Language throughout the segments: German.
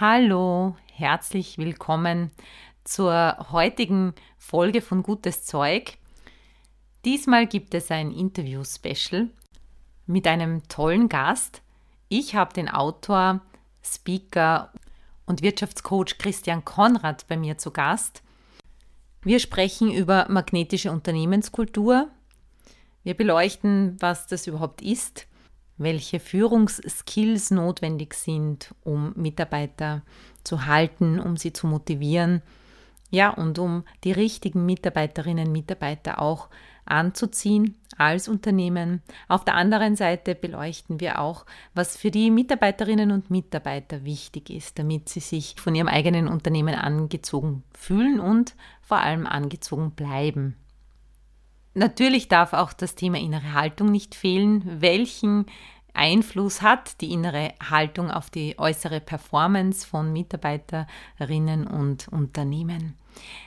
Hallo, herzlich willkommen zur heutigen Folge von Gutes Zeug. Diesmal gibt es ein Interview-Special mit einem tollen Gast. Ich habe den Autor, Speaker und Wirtschaftscoach Christian Konrad bei mir zu Gast. Wir sprechen über magnetische Unternehmenskultur. Wir beleuchten, was das überhaupt ist, welche Führungsskills notwendig sind, um Mitarbeiter zu halten, um sie zu motivieren, ja, und um die richtigen Mitarbeiterinnen und Mitarbeiter auch anzuziehen als Unternehmen. Auf der anderen Seite beleuchten wir auch, was für die Mitarbeiterinnen und Mitarbeiter wichtig ist, damit sie sich von ihrem eigenen Unternehmen angezogen fühlen und vor allem angezogen bleiben. Natürlich darf auch das Thema innere Haltung nicht fehlen. Welchen Einfluss hat die innere Haltung auf die äußere Performance von Mitarbeiterinnen und Unternehmen?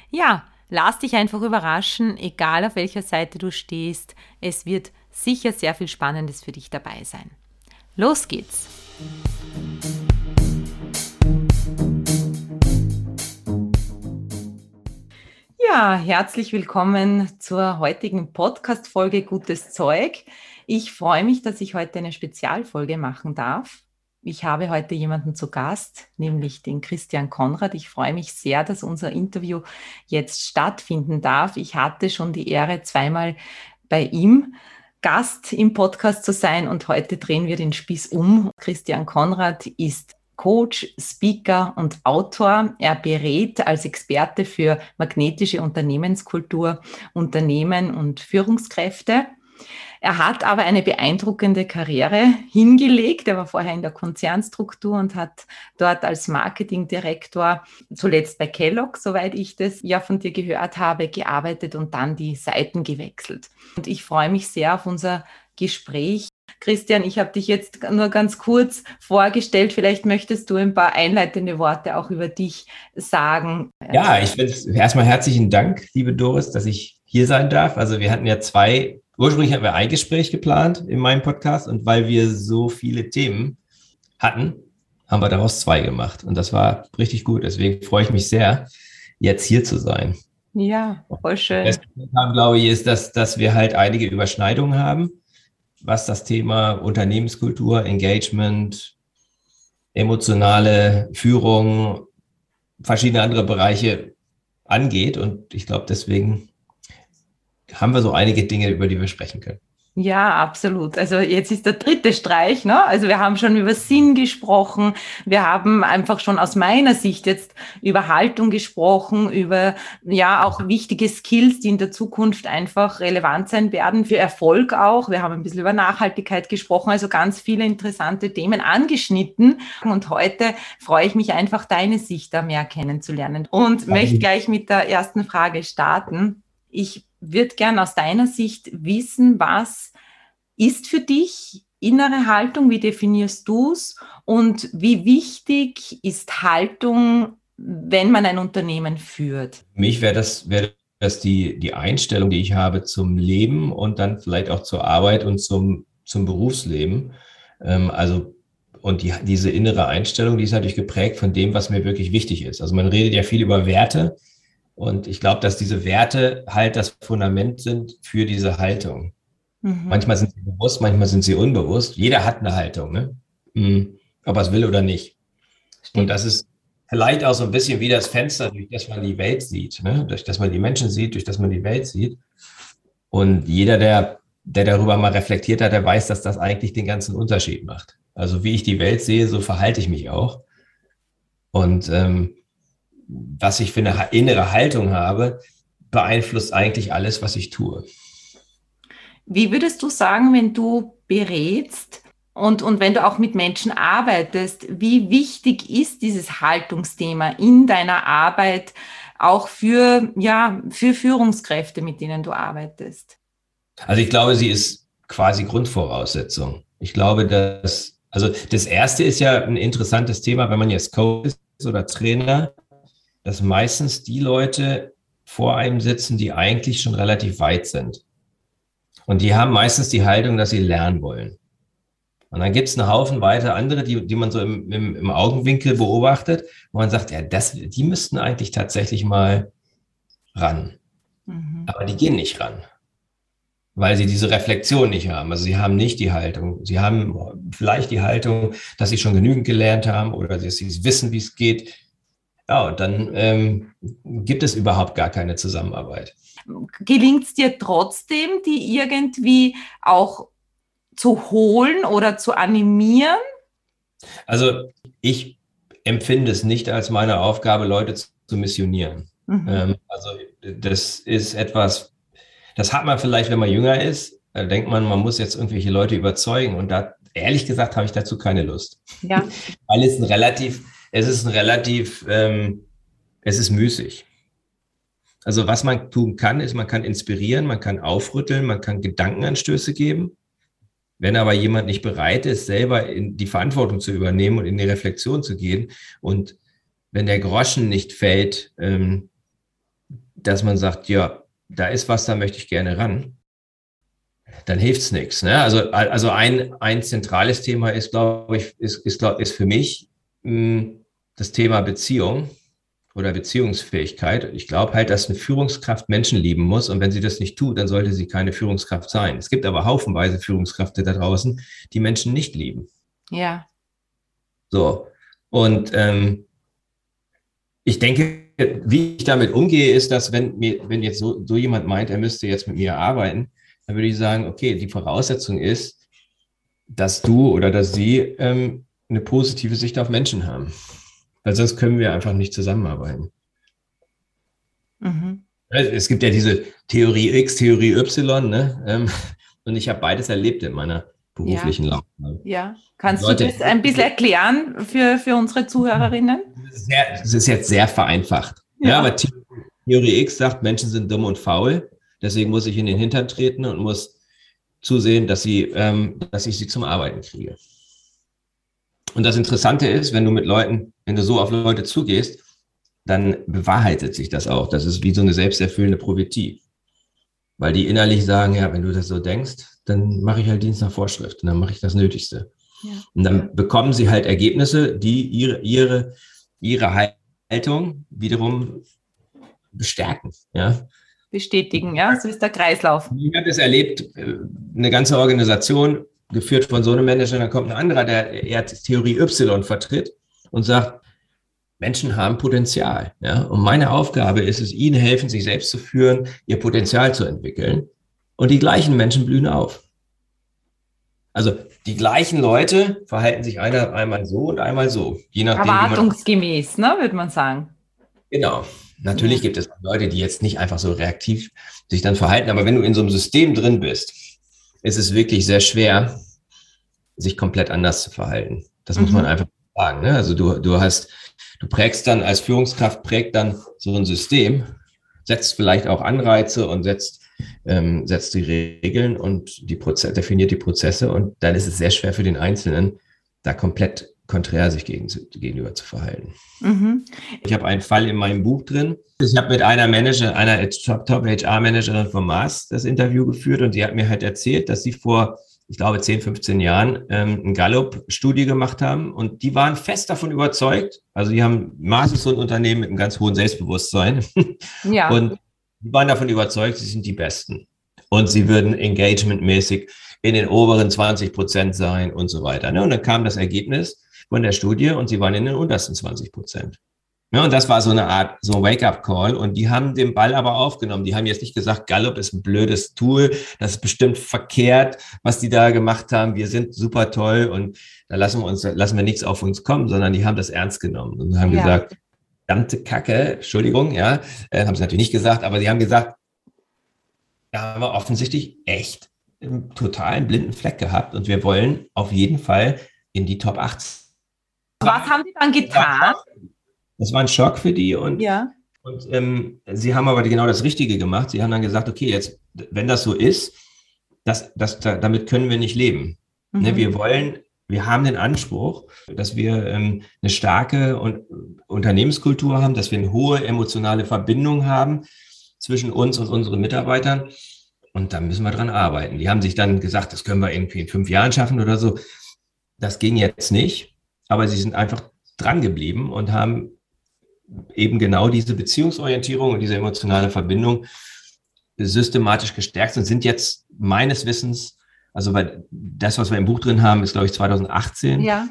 Ja, lass dich einfach überraschen, egal auf welcher Seite du stehst. Es wird sicher sehr viel Spannendes für dich dabei sein. Los geht's! Ja, herzlich willkommen zur heutigen Podcast-Folge Gutes Zeug. Ich freue mich, dass ich heute eine Spezialfolge machen darf. Ich habe heute jemanden zu Gast, nämlich den Christian Konrad. Ich freue mich sehr, dass unser Interview jetzt stattfinden darf. Ich hatte schon die Ehre, zweimal bei ihm Gast im Podcast zu sein und heute drehen wir den Spieß um. Christian Konrad ist Coach, Speaker und Autor. Er berät als Experte für magnetische Unternehmenskultur Unternehmen und Führungskräfte. Er hat aber eine beeindruckende Karriere hingelegt. Er war vorher in der Konzernstruktur und hat dort als Marketingdirektor zuletzt bei Kellogg, soweit ich das ja von dir gehört habe, gearbeitet und dann die Seiten gewechselt. Und ich freue mich sehr auf unser Gespräch. Christian, ich habe dich jetzt nur ganz kurz vorgestellt. Vielleicht möchtest du ein paar einleitende Worte auch über dich sagen. Ja, ich finde erstmal herzlichen Dank, liebe Doris, dass ich hier sein darf. Also wir hatten ja zwei, ursprünglich hatten wir ein Gespräch geplant in meinem Podcast und weil wir so viele Themen hatten, haben wir daraus zwei gemacht. Und das war richtig gut. Deswegen freue ich mich sehr, jetzt hier zu sein. Ja, voll schön. Das, glaube ich, ist, dass, dass wir halt einige Überschneidungen haben was das Thema Unternehmenskultur, Engagement, emotionale Führung, verschiedene andere Bereiche angeht. Und ich glaube, deswegen haben wir so einige Dinge, über die wir sprechen können. Ja, absolut. Also jetzt ist der dritte Streich. Ne? Also wir haben schon über Sinn gesprochen. Wir haben einfach schon aus meiner Sicht jetzt über Haltung gesprochen, über ja auch wichtige Skills, die in der Zukunft einfach relevant sein werden für Erfolg auch. Wir haben ein bisschen über Nachhaltigkeit gesprochen, also ganz viele interessante Themen angeschnitten. Und heute freue ich mich einfach, deine Sicht da mehr kennenzulernen und möchte gleich mit der ersten Frage starten. Ich würde gern aus deiner Sicht wissen, was ist für dich innere Haltung, wie definierst du es und wie wichtig ist Haltung, wenn man ein Unternehmen führt? Für mich wäre das, wäre das die, die Einstellung, die ich habe zum Leben und dann vielleicht auch zur Arbeit und zum, zum Berufsleben. Ähm, also und die, diese innere Einstellung, die ist natürlich geprägt von dem, was mir wirklich wichtig ist. Also man redet ja viel über Werte, und ich glaube, dass diese Werte halt das Fundament sind für diese Haltung. Mhm. Manchmal sind sie bewusst, manchmal sind sie unbewusst. Jeder hat eine Haltung, ne? Mhm. ob er es will oder nicht. Und das ist vielleicht auch so ein bisschen wie das Fenster, durch das man die Welt sieht, ne? durch das man die Menschen sieht, durch das man die Welt sieht. Und jeder, der, der darüber mal reflektiert hat, der weiß, dass das eigentlich den ganzen Unterschied macht. Also wie ich die Welt sehe, so verhalte ich mich auch. Und ähm, was ich für eine innere Haltung habe, beeinflusst eigentlich alles, was ich tue. Wie würdest du sagen, wenn du berätst, Und, und wenn du auch mit Menschen arbeitest, wie wichtig ist dieses Haltungsthema in deiner Arbeit auch für, ja, für Führungskräfte, mit denen du arbeitest? Also ich glaube, sie ist quasi Grundvoraussetzung. Ich glaube, dass, also das erste ist ja ein interessantes Thema, wenn man jetzt Coach ist oder Trainer, dass meistens die Leute vor einem sitzen, die eigentlich schon relativ weit sind. Und die haben meistens die Haltung, dass sie lernen wollen. Und dann gibt es einen Haufen weiter andere, die, die man so im, im, im Augenwinkel beobachtet, wo man sagt, ja, das, die müssten eigentlich tatsächlich mal ran. Mhm. Aber die gehen nicht ran, weil sie diese Reflexion nicht haben. Also sie haben nicht die Haltung. Sie haben vielleicht die Haltung, dass sie schon genügend gelernt haben oder dass sie wissen, wie es geht. Ja, dann ähm, gibt es überhaupt gar keine Zusammenarbeit. Gelingt es dir trotzdem, die irgendwie auch zu holen oder zu animieren? Also ich empfinde es nicht als meine Aufgabe, Leute zu, zu missionieren. Mhm. Ähm, also das ist etwas, das hat man vielleicht, wenn man jünger ist, da denkt man, man muss jetzt irgendwelche Leute überzeugen. Und da, ehrlich gesagt, habe ich dazu keine Lust. Ja. Weil es ein relativ, es ist ein relativ, ähm, es ist müßig. Also was man tun kann, ist, man kann inspirieren, man kann aufrütteln, man kann Gedankenanstöße geben. Wenn aber jemand nicht bereit ist, selber in die Verantwortung zu übernehmen und in die Reflexion zu gehen und wenn der Groschen nicht fällt, ähm, dass man sagt, ja, da ist was, da möchte ich gerne ran, dann hilft's nichts. Ne? Also, also ein, ein zentrales Thema ist, glaube ich, ist, ist, glaub, ist für mich mh, hm, das Thema Beziehung oder Beziehungsfähigkeit. Ich glaube halt, dass eine Führungskraft Menschen lieben muss und wenn sie das nicht tut, dann sollte sie keine Führungskraft sein. Es gibt aber haufenweise Führungskräfte da draußen, die Menschen nicht lieben. Ja. So. Und ähm, ich denke, wie ich damit umgehe, ist, dass wenn mir, wenn jetzt so, so jemand meint, er müsste jetzt mit mir arbeiten, dann würde ich sagen, okay, die Voraussetzung ist, dass du oder dass sie ähm, eine positive Sicht auf Menschen haben. Weil sonst können wir einfach nicht zusammenarbeiten. Mhm. Es gibt ja diese Theorie X, Theorie Y, ne? Ähm, und ich habe beides erlebt in meiner beruflichen ja. Laufbahn. Ja, kannst Leute, du das ein bisschen erklären für, für unsere Zuhörerinnen? Das ist jetzt sehr vereinfacht. Ja. ja, aber Theorie X sagt, Menschen sind dumm und faul. Deswegen muss ich in den Hintern treten und muss zusehen, dass, sie, ähm, dass ich sie zum Arbeiten kriege. Und das Interessante ist, wenn du mit Leuten, wenn du so auf Leute zugehst, dann bewahrheitet sich das auch. Das ist wie so eine selbsterfüllende Prophetie. Weil die innerlich sagen, ja, wenn du das so denkst, dann mache ich halt Dienst nach Vorschrift und dann mache ich das Nötigste. Ja. Und dann bekommen sie halt Ergebnisse, die ihre, ihre, ihre Haltung wiederum bestärken. Ja? Bestätigen, ja, so ist der Kreislauf. Ich habe es erlebt, äh, eine ganze Organisation geführt von so einem Manager, dann kommt ein anderer, der eher Theorie Y vertritt und sagt, Menschen haben Potenzial. Ja? Und meine Aufgabe ist es, ihnen helfen, sich selbst zu führen, ihr Potenzial zu entwickeln. Und die gleichen Menschen blühen auf. Also die gleichen Leute verhalten sich einer einmal so und einmal so. Je nachdem, Erwartungsgemäß, ne, würde man sagen. Genau. Natürlich ja. gibt es Leute, die jetzt nicht einfach so reaktiv sich dann verhalten, aber wenn du in so einem System drin bist, ist es wirklich sehr schwer, sich komplett anders zu verhalten. Das mhm. muss man mhm. einfach sagen. Ne? Also du, du hast, du prägst dann als Führungskraft, prägt dann so ein System, setzt vielleicht auch Anreize und setzt, ähm, setzt die Regeln und die Prozesse, definiert die Prozesse und dann ist es sehr schwer für den Einzelnen, da komplett konträr sich gegen, gegenüber zu verhalten. Mhm. Ich habe einen Fall in meinem Buch drin. Ich habe mit einer Manager, einer Top-HR-Managerin vom Mars das Interview geführt und sie hat mir halt erzählt, dass sie vor, ich glaube, 10, 15 Jahren ähm, eine Gallup-Studie gemacht haben und die waren fest davon überzeugt, also die haben, Mars ist so ein Unternehmen mit einem ganz hohen Selbstbewusstsein ja. und die waren davon überzeugt, sie sind die Besten und sie würden engagementmäßig in den oberen 20 Prozent sein und so weiter. Ne? Und dann kam das Ergebnis, von der Studie und sie waren in den untersten 20 Prozent. Ja, und das war so eine Art, so ein Wake-up-Call. Und die haben den Ball aber aufgenommen. Die haben jetzt nicht gesagt, Gallup ist ein blödes Tool, das ist bestimmt verkehrt, was die da gemacht haben. Wir sind super toll und da lassen wir uns, lassen wir nichts auf uns kommen, sondern die haben das ernst genommen und haben ja. gesagt, verdammte Kacke, Entschuldigung, ja, äh, haben sie natürlich nicht gesagt, aber sie haben gesagt, da haben wir offensichtlich echt einen totalen blinden Fleck gehabt und wir wollen auf jeden Fall in die Top 80. Was haben die dann getan? Das war ein Schock für die und, ja. und ähm, sie haben aber genau das Richtige gemacht. Sie haben dann gesagt, okay, jetzt, wenn das so ist, das, das, damit können wir nicht leben. Ne, mhm. Ne, wir wollen wir haben den Anspruch, dass wir ähm, eine starke und, Unternehmenskultur haben, dass wir eine hohe emotionale Verbindung haben zwischen uns und unseren Mitarbeitern. Und da müssen wir dran arbeiten. Die haben sich dann gesagt, das können wir irgendwie in fünf Jahren schaffen oder so. Das ging jetzt nicht, aber sie sind einfach dran geblieben und haben eben genau diese Beziehungsorientierung und diese emotionale Verbindung systematisch gestärkt und sind jetzt meines Wissens also weil das, was wir im Buch drin haben, ist, glaube ich, 2018. Ja.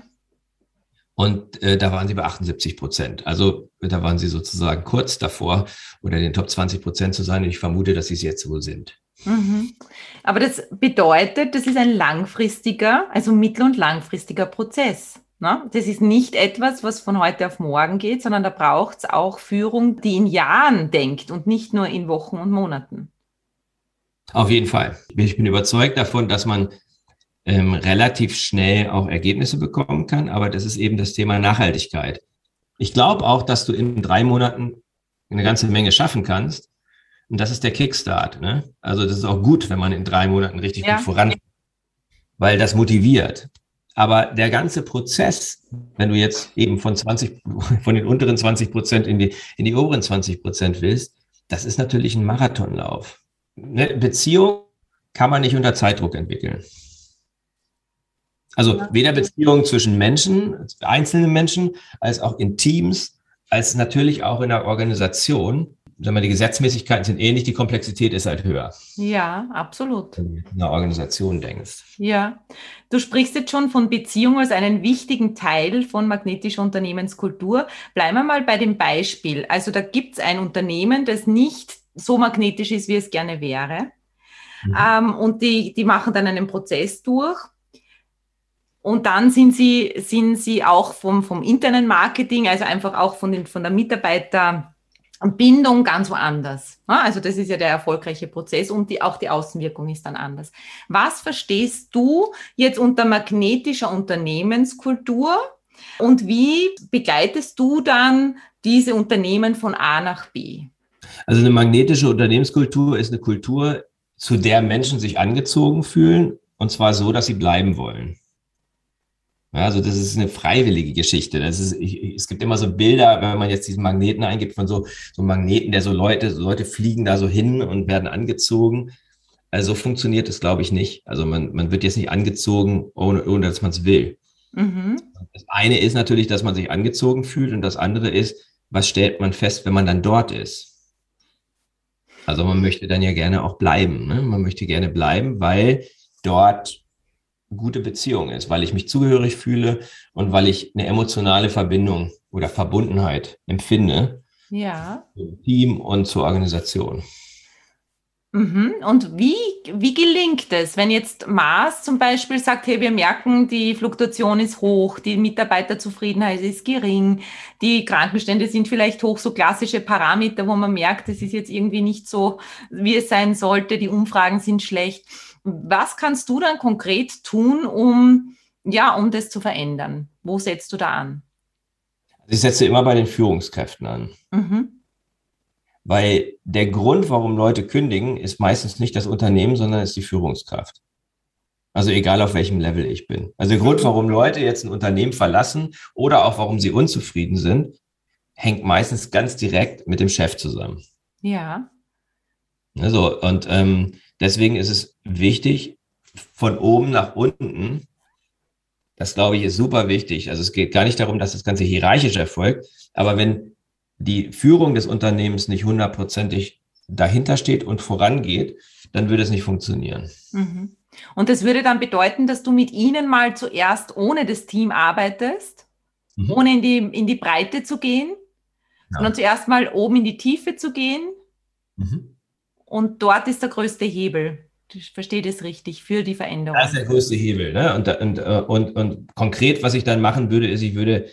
Und äh, da waren sie bei 78 Prozent. Also da waren sie sozusagen kurz davor, unter den Top 20 Prozent zu sein. Und ich vermute, dass sie es jetzt wohl sind. Mhm. Aber das bedeutet, das ist ein langfristiger, also mittel- und langfristiger Prozess. Ne? Das ist nicht etwas, was von heute auf morgen geht, sondern da braucht es auch Führung, die in Jahren denkt und nicht nur in Wochen und Monaten. Auf jeden Fall. Ich bin überzeugt davon, dass man ähm, relativ schnell auch Ergebnisse bekommen kann, aber das ist eben das Thema Nachhaltigkeit. Ich glaube auch, dass du in drei Monaten eine ganze Menge schaffen kannst. Und das ist der Kickstart. Ne? Also das ist auch gut, wenn man in drei Monaten richtig ja. gut voran, weil das motiviert. Aber der ganze Prozess, wenn du jetzt eben von 20, von den unteren 20 Prozent in die, in die oberen 20 Prozent willst, das ist natürlich ein Marathonlauf eine Beziehung kann man nicht unter Zeitdruck entwickeln. Also weder Beziehungen zwischen Menschen, einzelnen Menschen, als auch in Teams, als natürlich auch in der Organisation. Sagen wir, die Gesetzmäßigkeiten sind ähnlich, die Komplexität ist halt höher. Ja, absolut. Wenn du in einer Organisation denkst. Ja, du sprichst jetzt schon von Beziehung als einen wichtigen Teil von magnetischer Unternehmenskultur. Bleiben wir mal bei dem Beispiel. Also da gibt es ein Unternehmen, das nicht so magnetisch ist, wie es gerne wäre. Mhm. Ähm, und die, die machen dann einen Prozess durch. Und dann sind sie, sind sie auch vom, vom internen Marketing, also einfach auch von, den, von der Mitarbeiterbindung ganz woanders. Also das ist ja der erfolgreiche Prozess und die, auch die Außenwirkung ist dann anders. Was verstehst du jetzt unter magnetischer Unternehmenskultur und wie begleitest du dann diese Unternehmen von A nach B? Also eine magnetische Unternehmenskultur ist eine Kultur, zu der Menschen sich angezogen fühlen und zwar so, dass sie bleiben wollen. Also das ist eine freiwillige Geschichte. Das ist, ich, es gibt immer so Bilder, wenn man jetzt diesen Magneten eingibt von so, so Magneten, der so Leute, so Leute fliegen da so hin und werden angezogen. Also so funktioniert es, glaube ich, nicht. Also man, man wird jetzt nicht angezogen, ohne, ohne dass man es will. Mhm. Das eine ist natürlich, dass man sich angezogen fühlt und das andere ist, was stellt man fest, wenn man dann dort ist? Also man möchte dann ja gerne auch bleiben. Ne? Man möchte gerne bleiben, weil dort gute Beziehung ist, weil ich mich zugehörig fühle und weil ich eine emotionale Verbindung oder Verbundenheit empfinde. Ja. Zum Team und zur Organisation. Mhm. Und wie, wie gelingt es, wenn jetzt Mars zum Beispiel sagt, hey, wir merken, die Fluktuation ist hoch, die Mitarbeiterzufriedenheit ist gering, die Krankenstände sind vielleicht hoch, so klassische Parameter, wo man merkt, es ist jetzt irgendwie nicht so, wie es sein sollte, die Umfragen sind schlecht. Was kannst du dann konkret tun, um, ja, um das zu verändern? Wo setzt du da an? Ich setze immer bei den Führungskräften an. Mhm. Weil der Grund, warum Leute kündigen, ist meistens nicht das Unternehmen, sondern ist die Führungskraft. Also egal auf welchem Level ich bin. Also der Grund, warum Leute jetzt ein Unternehmen verlassen oder auch warum sie unzufrieden sind, hängt meistens ganz direkt mit dem Chef zusammen. Ja. Also, und ähm, deswegen ist es wichtig, von oben nach unten, das glaube ich ist super wichtig. Also es geht gar nicht darum, dass das Ganze hierarchisch erfolgt, aber wenn die Führung des Unternehmens nicht hundertprozentig dahinter steht und vorangeht, dann würde es nicht funktionieren. Mhm. Und das würde dann bedeuten, dass du mit ihnen mal zuerst ohne das Team arbeitest, mhm. ohne in die, in die Breite zu gehen, ja. sondern zuerst mal oben in die Tiefe zu gehen. Mhm. Und dort ist der größte Hebel. Ich verstehe das richtig, für die Veränderung. Das ist der größte Hebel. Ne? Und, und, und, und konkret, was ich dann machen würde, ist, ich würde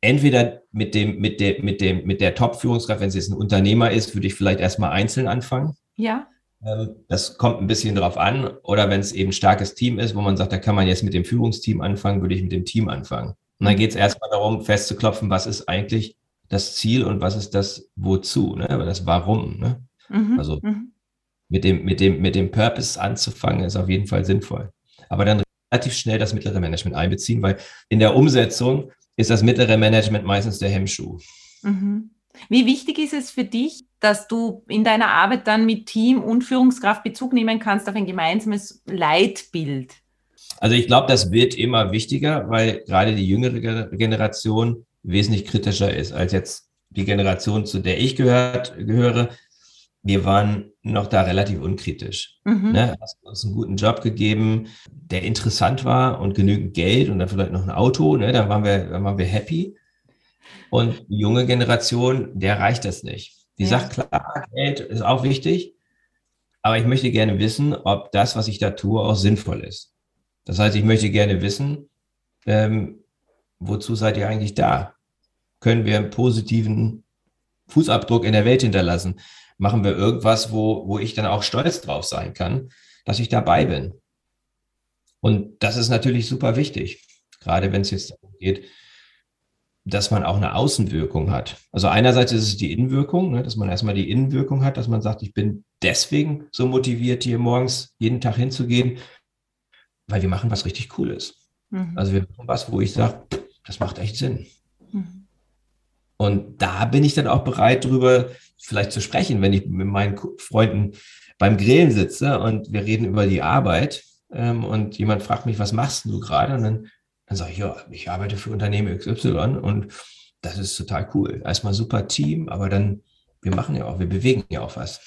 entweder mit dem, mit der, mit dem, mit der Top-Führungskraft, wenn sie jetzt ein Unternehmer ist, würde ich vielleicht erstmal einzeln anfangen. Ja. Ähm, das kommt ein bisschen drauf an. Oder wenn es eben ein starkes Team ist, wo man sagt, da kann man jetzt mit dem Führungsteam anfangen, würde ich mit dem Team anfangen. Und dann geht es erstmal darum, festzuklopfen, was ist eigentlich das Ziel und was ist das Wozu, ne? das Warum. Ne? Mhm. Also mhm. mit, dem, mit, dem, mit dem Purpose anzufangen, ist auf jeden Fall sinnvoll. Aber dann relativ schnell das mittlere Management einbeziehen, weil in der Umsetzung ist das mittlere Management meistens der Hemmschuh. Mhm. Wie wichtig ist es für dich, dass du in deiner Arbeit dann mit Team und Führungskraft Bezug nehmen kannst auf ein gemeinsames Leitbild? Also ich glaube, das wird immer wichtiger, weil gerade die jüngere Generation wesentlich kritischer ist als jetzt die Generation, zu der ich gehört, gehöre. Wir waren noch da relativ unkritisch. Mhm. Ne? Hast uns einen guten Job gegeben, der interessant war und genügend Geld und dann vielleicht noch ein Auto. Ne? Dann, waren wir, dann waren wir happy. Und die junge Generation, der reicht das nicht. Die ja. sagt, klar, Geld ist auch wichtig, aber ich möchte gerne wissen, ob das, was ich da tue, auch sinnvoll ist. Das heißt, ich möchte gerne wissen, ähm, wozu seid ihr eigentlich da? Können wir einen positiven Fußabdruck in der Welt hinterlassen? Machen wir irgendwas, wo, wo ich dann auch stolz drauf sein kann, dass ich dabei bin? Und das ist natürlich super wichtig, gerade wenn es jetzt darum geht, dass man auch eine Außenwirkung hat. Also einerseits ist es die Innenwirkung, ne, dass man erstmal die Innenwirkung hat, dass man sagt, ich bin deswegen so motiviert, hier morgens jeden Tag hinzugehen, weil wir machen was richtig Cooles. Mhm. Also wir machen was, wo ich sage, das macht echt Sinn. Mhm. Und da bin ich dann auch bereit, darüber vielleicht zu sprechen, wenn ich mit meinen Freunden beim Grillen sitze und wir reden über die Arbeit ähm, und jemand fragt mich, was machst du gerade? Und dann dann sage ich, ja, ich arbeite für Unternehmen XY und das ist total cool. Erstmal super Team, aber dann, wir machen ja auch, wir bewegen ja auch was.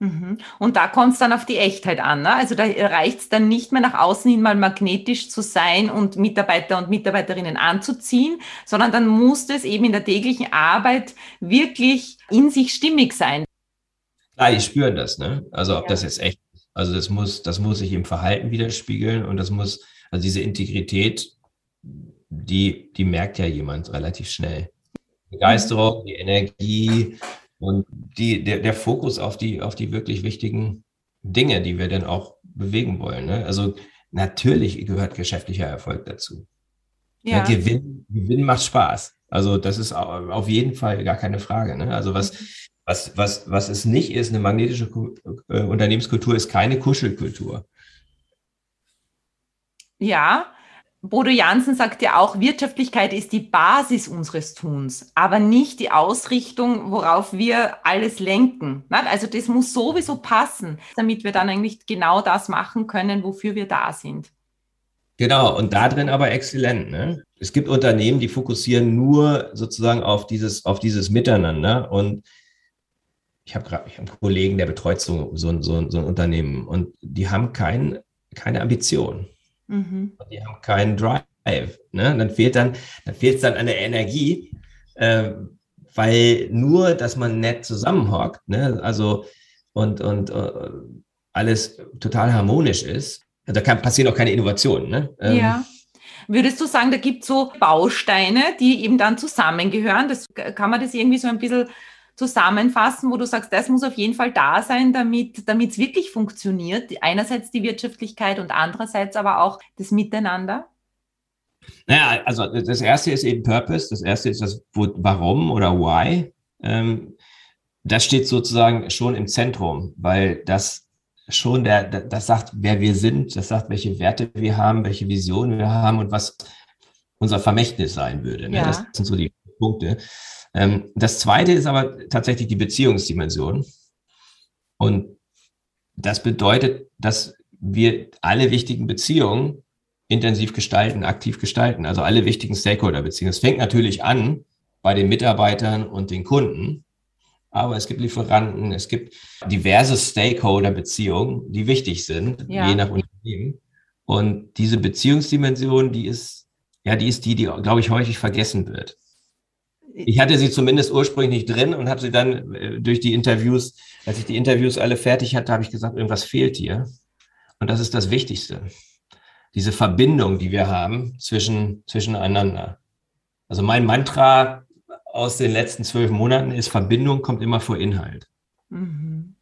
Mhm. Und da kommt es dann auf die Echtheit an. Ne? Also da reicht es dann nicht mehr nach außen hin mal magnetisch zu sein und Mitarbeiter und Mitarbeiterinnen anzuziehen, sondern dann muss es eben in der täglichen Arbeit wirklich in sich stimmig sein. Klar, die spüren das, ne? Also ob ja. das jetzt echt ist. Also das muss, das muss sich im Verhalten widerspiegeln und das muss also diese Integrität, die, die merkt ja jemand relativ schnell. Begeisterung, die Energie und die, der, der Fokus auf die, auf die wirklich wichtigen Dinge, die wir dann auch bewegen wollen. Ne? Also natürlich gehört geschäftlicher Erfolg dazu. Ja. ja. Gewinn, Gewinn macht Spaß. Also das ist auf jeden Fall gar keine Frage. Ne? Also was, was, was, was es nicht ist, eine magnetische äh, Unternehmenskultur ist keine Kuschelkultur. Ja, Bodo Jansen sagt ja auch, Wirtschaftlichkeit ist die Basis unseres Tuns, aber nicht die Ausrichtung, worauf wir alles lenken. Also das muss sowieso passen, damit wir dann eigentlich genau das machen können, wofür wir da sind. Genau, und da drin aber exzellent. Ne? Es gibt Unternehmen, die fokussieren nur sozusagen auf dieses, auf dieses Miteinander. Und ich habe gerade hab einen Kollegen, der betreut so, so, so, so ein Unternehmen und die haben kein, keine Ambition. Mhm. Die haben keinen Drive. Ne? Dann fehlt dann, dann fehlt es dann an der Energie, äh, weil nur, dass man nett zusammenhockt, ne? also und, und uh, alles total harmonisch ist, da kann, passieren auch keine Innovationen. Ne? Ähm, ja. Würdest du sagen, da gibt es so Bausteine, die eben dann zusammengehören? Das, kann man das irgendwie so ein bisschen zusammenfassen, wo du sagst, das muss auf jeden Fall da sein, damit es wirklich funktioniert? Einerseits die Wirtschaftlichkeit und andererseits aber auch das Miteinander? Naja, also das erste ist eben Purpose, das erste ist das Warum oder Why. Ähm, das steht sozusagen schon im Zentrum, weil das schon der, das sagt, wer wir sind, das sagt, welche Werte wir haben, welche Visionen wir haben und was unser Vermächtnis sein würde. Ne? Ja. Das sind so die Punkte. Ähm, das zweite ist aber tatsächlich die Beziehungsdimension. Und das bedeutet, dass wir alle wichtigen Beziehungen intensiv gestalten, aktiv gestalten, also alle wichtigen Stakeholder-Beziehungen. Es fängt natürlich an bei den Mitarbeitern und den Kunden, aber es gibt Lieferanten, es gibt diverse Stakeholder-Beziehungen, die wichtig sind, ja. je nach Unternehmen. Und diese Beziehungsdimension, die ist, ja, die ist die, die, glaube ich, häufig vergessen wird. Ich hatte sie zumindest ursprünglich nicht drin und habe sie dann äh, durch die Interviews, als ich die Interviews alle fertig hatte, habe ich gesagt, irgendwas fehlt hier. Und das ist das Wichtigste. Diese Verbindung, die wir haben zwischen, zwischeneinander. Also mein Mantra aus den letzten zwölf Monaten ist, Verbindung kommt immer vor Inhalt. Mhm.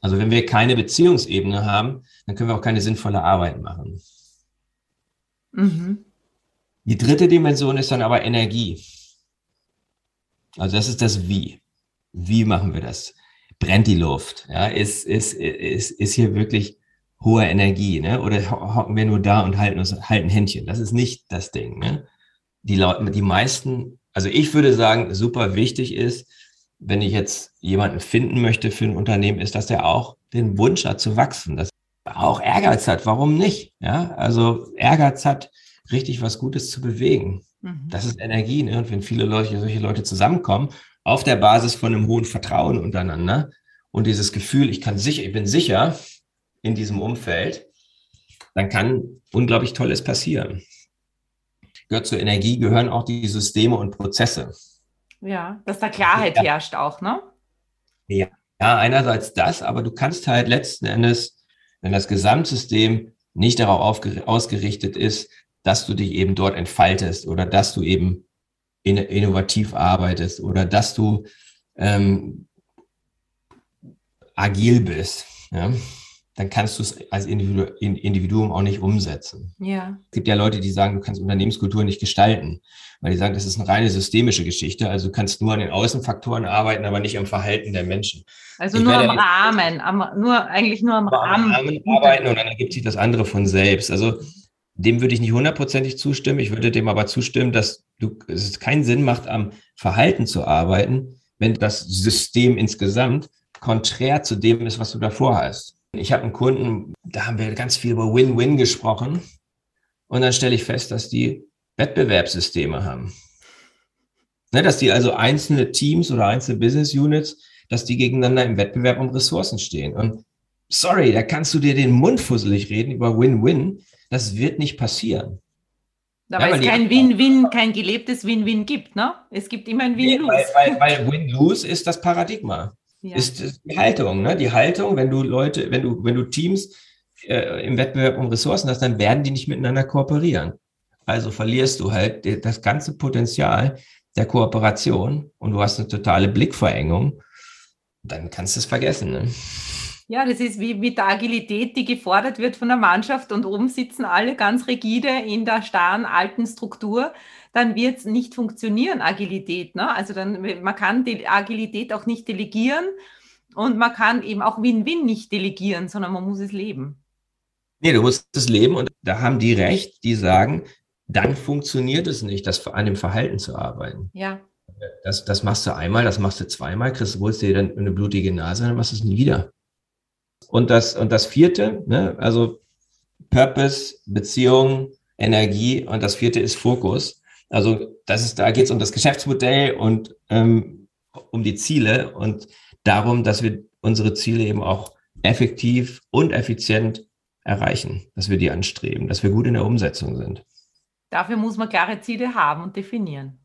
Also wenn wir keine Beziehungsebene haben, dann können wir auch keine sinnvolle Arbeit machen. Mhm. Die dritte Dimension ist dann aber Energie. Also das ist das Wie. Wie machen wir das? Brennt die Luft? Ja, ist, ist, ist, ist hier wirklich hohe Energie? Ne? Oder hocken wir nur da und halten, uns, halten Händchen? Das ist nicht das Ding. Ne? Die, Leute, die meisten, also ich würde sagen, super wichtig ist, wenn ich jetzt jemanden finden möchte für ein Unternehmen, ist, dass er auch den Wunsch hat zu wachsen, dass er auch Ehrgeiz hat. Warum nicht? Ja, also Ehrgeiz hat, richtig was Gutes zu bewegen. Mhm. Das ist Energie. Ne? Und wenn viele Leute, solche Leute zusammenkommen, auf der Basis von einem hohen Vertrauen untereinander und dieses Gefühl, ich kann sicher, ich bin sicher in diesem Umfeld, dann kann unglaublich Tolles passieren. Gehört zur Energie gehören auch die Systeme und Prozesse. Ja, dass da Klarheit ja. herrscht auch, ne? Ja. ja, einerseits das, aber du kannst halt letzten Endes, wenn das Gesamtsystem nicht darauf ausgerichtet ist, dass du dich eben dort entfaltest oder dass du eben in, innovativ arbeitest oder dass du ähm, agil bist, ja, dann kannst du es als Individu Individuum auch nicht umsetzen. Ja. Es gibt ja Leute, die sagen, du kannst Unternehmenskultur nicht gestalten, weil die sagen, das ist eine reine systemische Geschichte. Also du kannst nur an den Außenfaktoren arbeiten, aber nicht am Verhalten der Menschen. Also ich nur am Rahmen, am, nur eigentlich nur am Rahmen. Am Rahmen arbeiten und dann ergibt sich das andere von selbst. Also dem würde ich nicht hundertprozentig zustimmen. Ich würde dem aber zustimmen, dass du, es keinen Sinn macht, am Verhalten zu arbeiten, wenn das System insgesamt konträr zu dem ist, was du davor hast. Ich habe einen Kunden, da haben wir ganz viel über Win-Win gesprochen. Und dann stelle ich fest, dass die Wettbewerbssysteme haben. Ne, dass die also einzelne Teams oder einzelne Business Units, dass die gegeneinander im Wettbewerb um Ressourcen stehen. Und sorry, da kannst du dir den Mund fusselig reden über Win-Win. Das wird nicht passieren. Da ja, es kein Win-Win, kein gelebtes Win-Win gibt, ne? Es gibt immer ein Win-Lose. Nee, weil, weil, weil Win-Lose ist das Paradigma. Ja. Ist, ist, die Haltung, ne? Die Haltung, wenn du Leute, wenn du, wenn du Teams äh, im Wettbewerb um Ressourcen hast, dann werden die nicht miteinander kooperieren. Also verlierst du halt das ganze Potenzial der Kooperation und du hast eine totale Blickverengung. Dann kannst du es vergessen. Ne? Ja, das ist wie mit der Agilität, die gefordert wird von der Mannschaft und oben sitzen alle ganz rigide in der starren alten Struktur, dann wird es nicht funktionieren, Agilität. Ne? Also dann, man kann die Agilität auch nicht delegieren und man kann eben auch Win-Win nicht delegieren, sondern man muss es leben. Nee, du musst es leben und da haben die recht, die sagen, dann funktioniert es nicht, das an dem Verhalten zu arbeiten. Ja. Das, das machst du einmal, das machst du zweimal, kriegst du dir dann eine blutige Nase, dann machst du es nie wieder. Und das, und das vierte, ne, also Purpose, Beziehung, Energie und das vierte ist Fokus. Also das ist, da geht es um das Geschäftsmodell und ähm, um die Ziele und darum, dass wir unsere Ziele eben auch effektiv und effizient erreichen, dass wir die anstreben, dass wir gut in der Umsetzung sind. Dafür muss man klare Ziele haben und definieren.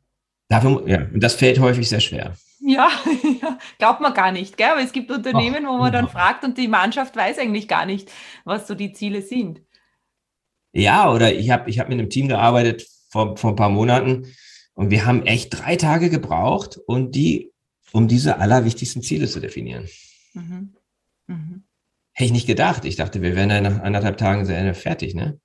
Dafür, ja, und das fällt häufig sehr schwer. Ja, glaubt man gar nicht, gell? Aber es gibt Unternehmen, Ach, wo man dann fragt und die Mannschaft weiß eigentlich gar nicht, was so die Ziele sind. Ja, oder ich habe ich hab mit einem Team gearbeitet vor, vor ein paar Monaten und wir haben echt drei Tage gebraucht, um, die, um diese allerwichtigsten Ziele zu definieren. Mhm. Mhm. Hätte ich nicht gedacht. Ich dachte, wir wären ja nach anderthalb Tagen sehr fertig, ne?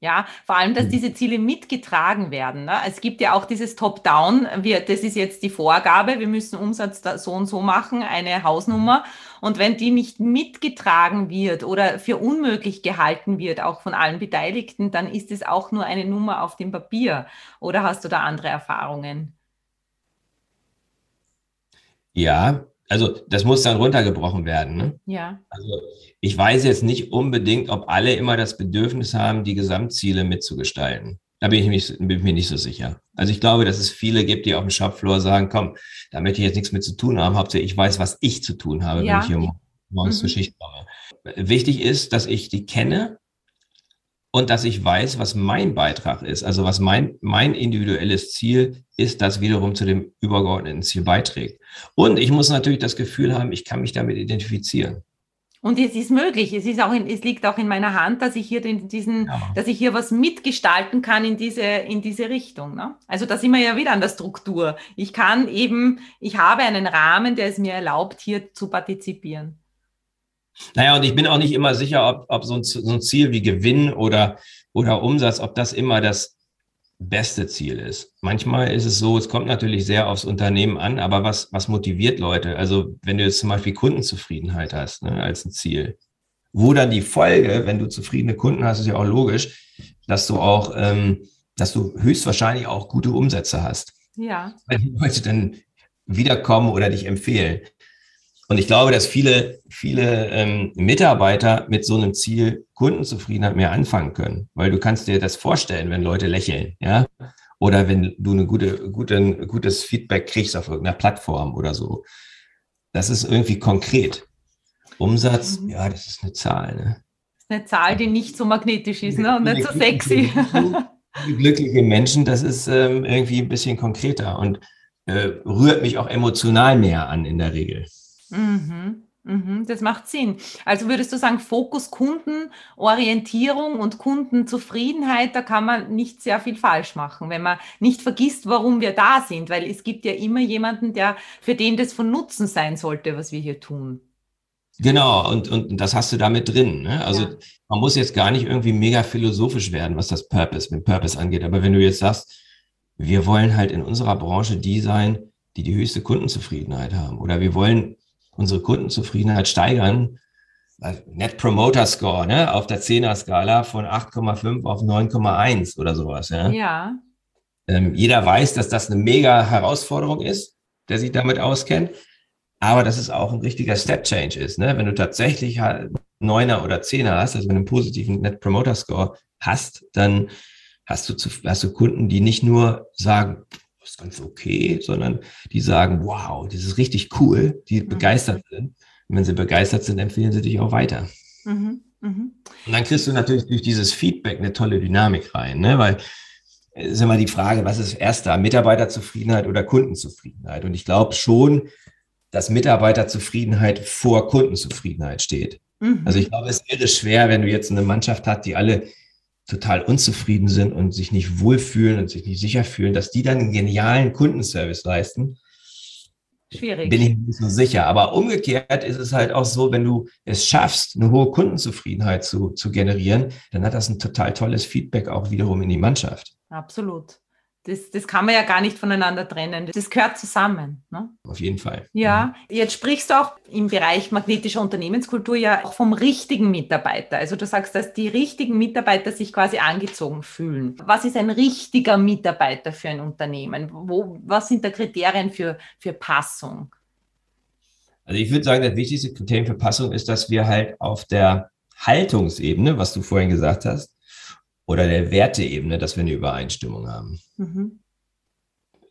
Ja, vor allem, dass hm. diese Ziele mitgetragen werden. Ne? Es gibt ja auch dieses Top-Down, das ist jetzt die Vorgabe, wir müssen Umsatz so und so machen, eine Hausnummer. Und wenn die nicht mitgetragen wird oder für unmöglich gehalten wird, auch von allen Beteiligten, dann ist es auch nur eine Nummer auf dem Papier. Oder hast du da andere Erfahrungen? Ja, also das muss dann runtergebrochen werden. Ne? Ja. Also ich weiß jetzt nicht unbedingt, ob alle immer das Bedürfnis haben, die Gesamtziele mitzugestalten. Da bin ich, mich, bin ich mir nicht so sicher. Also ich glaube, dass es viele gibt, die auf dem Shopfloor sagen, komm, da möchte ich jetzt nichts mit zu tun haben. Hauptsächlich ich weiß, was ich zu tun habe, ja. wenn ich hier morgens mhm. zur Schicht komme. Wichtig ist, dass ich die kenne und dass ich weiß, was mein Beitrag ist. Also was mein, mein individuelles Ziel ist, das wiederum zu dem übergeordneten Ziel beiträgt. Und ich muss natürlich das Gefühl haben, ich kann mich damit identifizieren. Und es ist möglich, es, ist auch in, es liegt auch in meiner Hand, dass ich hier den, diesen, ja. dass ich hier was mitgestalten kann in diese, in diese Richtung. Ne? Also da sind wir ja wieder an der Struktur. Ich kann eben, ich habe einen Rahmen, der es mir erlaubt, hier zu partizipieren. Naja, und ich bin auch nicht immer sicher, ob, ob so, ein, so ein Ziel wie Gewinn oder, oder Umsatz, ob das immer das beste Ziel ist. Manchmal ist es so, es kommt natürlich sehr aufs Unternehmen an, aber was, was motiviert Leute? Also wenn du jetzt zum Beispiel Kundenzufriedenheit hast ne, als ein Ziel, wo dann die Folge, wenn du zufriedene Kunden hast, ist ja auch logisch, dass du auch, ähm, dass du höchstwahrscheinlich auch gute Umsätze hast. Ja. Weil die Leute dann wiederkommen oder dich empfehlen. Und ich glaube, dass viele, viele ähm, Mitarbeiter mit so einem Ziel Kundenzufriedenheit mehr anfangen können, weil du kannst dir das vorstellen, wenn Leute lächeln, ja, oder wenn du eine gute, gute, gutes Feedback kriegst auf irgendeiner Plattform oder so. Das ist irgendwie konkret. Umsatz, mhm. ja, das ist eine Zahl. Ne? Das ist eine Zahl, die nicht so magnetisch ist ne? und nicht so sexy. Glückliche Menschen, das ist ähm, irgendwie ein bisschen konkreter und äh, rührt mich auch emotional mehr an in der Regel. Mhm. Mhm, das macht Sinn. Also würdest du sagen, Fokus Kundenorientierung und Kundenzufriedenheit, da kann man nicht sehr viel falsch machen, wenn man nicht vergisst, warum wir da sind, weil es gibt ja immer jemanden, der für den das von Nutzen sein sollte, was wir hier tun. Genau, und, und das hast du damit drin. Ne? Also ja. man muss jetzt gar nicht irgendwie mega philosophisch werden, was das Purpose, mit Purpose angeht. Aber wenn du jetzt sagst, wir wollen halt in unserer Branche die sein, die die höchste Kundenzufriedenheit haben, oder wir wollen unsere Kundenzufriedenheit steigern. Net Promoter Score, ne, auf der 10er Skala von 8,5 auf 9,1 oder sowas, ja. Ja. Ähm, jeder weiß, dass das eine mega Herausforderung ist, der sich damit auskennt. Aber dass es auch ein richtiger Step Change ist, ne? Wenn du tatsächlich halt Neuner oder Zehner hast, also du einen positiven Net Promoter Score hast, dann hast du, zu, hast du Kunden, die nicht nur sagen, ist ganz okay, sondern die sagen, wow, das ist richtig cool, die mhm. begeistert sind. Und wenn sie begeistert sind, empfehlen sie dich auch weiter. Mhm. Mhm. Und dann kriegst du natürlich durch dieses Feedback eine tolle Dynamik rein, ne? weil es ist immer die Frage, was ist erster, Mitarbeiterzufriedenheit oder Kundenzufriedenheit? Und ich glaube schon, dass Mitarbeiterzufriedenheit vor Kundenzufriedenheit steht. Mhm. Also ich glaube, es wäre schwer, wenn du jetzt eine Mannschaft hast, die alle total unzufrieden sind und sich nicht wohlfühlen und sich nicht sicher fühlen, dass die dann einen genialen Kundenservice leisten. Schwierig. Bin ich nicht so sicher. Aber umgekehrt ist es halt auch so, wenn du es schaffst, eine hohe Kundenzufriedenheit zu, zu generieren, dann hat das ein total tolles Feedback auch wiederum in die Mannschaft. Absolut. Das, das kann man ja gar nicht voneinander trennen. Das gehört zusammen. Ne? Auf jeden Fall. Ja, jetzt sprichst du auch im Bereich magnetischer Unternehmenskultur ja auch vom richtigen Mitarbeiter. Also du sagst, dass die richtigen Mitarbeiter sich quasi angezogen fühlen. Was ist ein richtiger Mitarbeiter für ein Unternehmen? Wo, was sind da Kriterien für, für Passung? Also ich würde sagen, das wichtigste Kriterium für Passung ist, dass wir halt auf der Haltungsebene, was du vorhin gesagt hast, oder der Werteebene, dass wir eine Übereinstimmung haben. Mhm.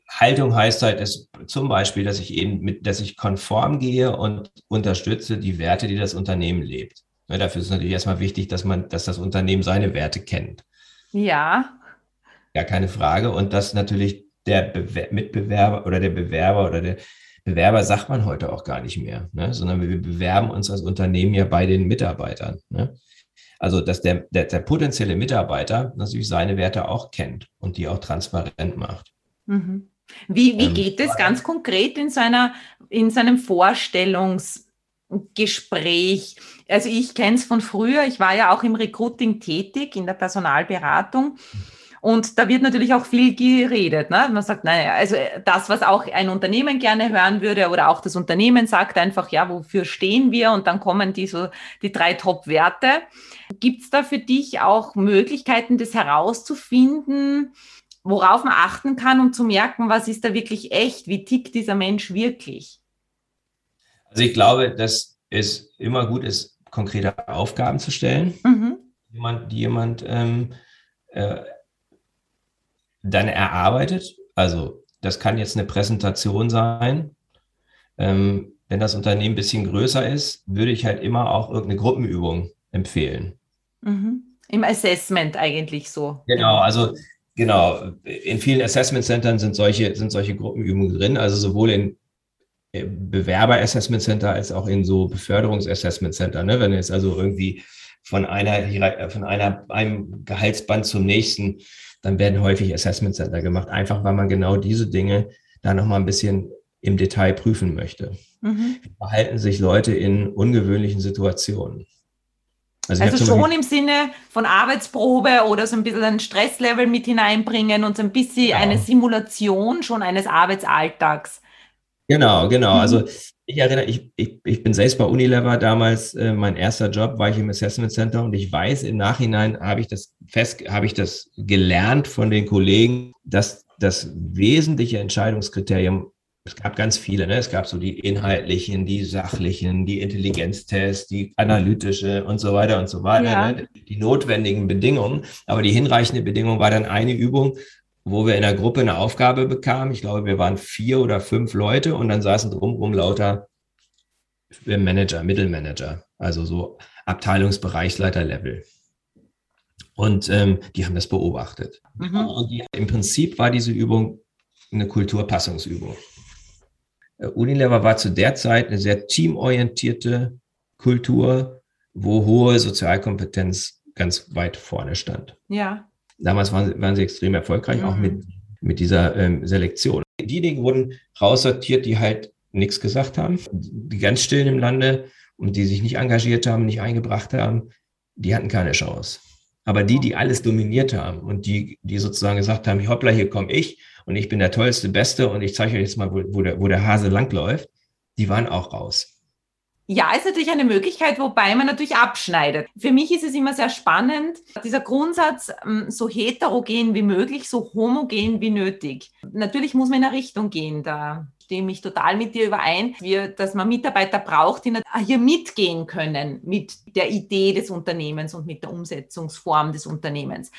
Haltung heißt halt dass, zum Beispiel, dass ich eben mit, dass ich konform gehe und unterstütze die Werte, die das Unternehmen lebt. Ja, dafür ist es natürlich erstmal wichtig, dass man, dass das Unternehmen seine Werte kennt. Ja. Ja, keine Frage. Und dass natürlich der Bewer Mitbewerber oder der Bewerber oder der Bewerber sagt man heute auch gar nicht mehr, ne? sondern wir bewerben uns als Unternehmen ja bei den Mitarbeitern. Ne? Also, dass der, der, der potenzielle Mitarbeiter natürlich seine Werte auch kennt und die auch transparent macht. Mhm. Wie, wie ähm, geht es ganz konkret in, seiner, in seinem Vorstellungsgespräch? Also ich kenne es von früher, ich war ja auch im Recruiting tätig, in der Personalberatung. Und da wird natürlich auch viel geredet. Ne? Man sagt, naja, also äh, das, was auch ein Unternehmen gerne hören würde oder auch das Unternehmen sagt einfach, ja, wofür stehen wir? Und dann kommen die so die drei Top-Werte. Gibt es da für dich auch Möglichkeiten, das herauszufinden, worauf man achten kann, um zu merken, was ist da wirklich echt? Wie tickt dieser Mensch wirklich? Also ich glaube, dass es immer gut ist, konkrete Aufgaben zu stellen, mhm. jemand, die jemand ähm, äh, dann erarbeitet. Also das kann jetzt eine Präsentation sein. Ähm, wenn das Unternehmen ein bisschen größer ist, würde ich halt immer auch irgendeine Gruppenübung empfehlen. Mhm. Im Assessment eigentlich so. Genau, also genau. In vielen Assessment Centern sind solche, sind solche Gruppenübungen drin, also sowohl in äh, Bewerber-Assessment Center als auch in so Beförderungs-Assessment Center. Ne? Wenn jetzt also irgendwie von einer, von einer, einem Gehaltsband zum nächsten dann werden häufig Assessment Center gemacht, einfach weil man genau diese Dinge da nochmal ein bisschen im Detail prüfen möchte. Mhm. Wie verhalten sich Leute in ungewöhnlichen Situationen? Also, also schon im Sinne von Arbeitsprobe oder so ein bisschen ein Stresslevel mit hineinbringen und so ein bisschen genau. eine Simulation schon eines Arbeitsalltags. Genau, genau. Mhm. Also ich erinnere, ich, ich, ich bin selbst bei Unilever damals, äh, mein erster Job war ich im Assessment Center und ich weiß, im Nachhinein habe ich das fest, habe ich das gelernt von den Kollegen, dass das wesentliche Entscheidungskriterium es gab ganz viele, ne? Es gab so die inhaltlichen, die sachlichen, die Intelligenztests, die analytische und so weiter und so weiter, ja. ne? die notwendigen Bedingungen. Aber die hinreichende Bedingung war dann eine Übung, wo wir in der Gruppe eine Aufgabe bekamen. Ich glaube, wir waren vier oder fünf Leute und dann saßen drumherum lauter Manager, Mittelmanager, also so Abteilungsbereichsleiter-Level. Und ähm, die haben das beobachtet. Mhm. Und die, im Prinzip war diese Übung eine Kulturpassungsübung. Äh, Unilever war zu der Zeit eine sehr teamorientierte Kultur, wo hohe Sozialkompetenz ganz weit vorne stand. Ja. Damals waren, waren sie extrem erfolgreich, mhm. auch mit, mit dieser ähm, Selektion. Diejenigen wurden raussortiert, die halt nichts gesagt haben, die ganz stillen im Lande und die sich nicht engagiert haben, nicht eingebracht haben, die hatten keine Chance. Aber die, die alles dominiert haben und die, die sozusagen gesagt haben, hoppla, hier komme ich und ich bin der tollste, beste und ich zeige euch jetzt mal, wo, wo, der, wo der Hase langläuft, die waren auch raus. Ja, ist natürlich eine Möglichkeit, wobei man natürlich abschneidet. Für mich ist es immer sehr spannend, dieser Grundsatz, ähm, so heterogen wie möglich, so homogen wie nötig. Natürlich muss man in eine Richtung gehen, da stimme ich total mit dir überein, dass man Mitarbeiter braucht, die hier mitgehen können mit der Idee des Unternehmens und mit der Umsetzungsform des Unternehmens.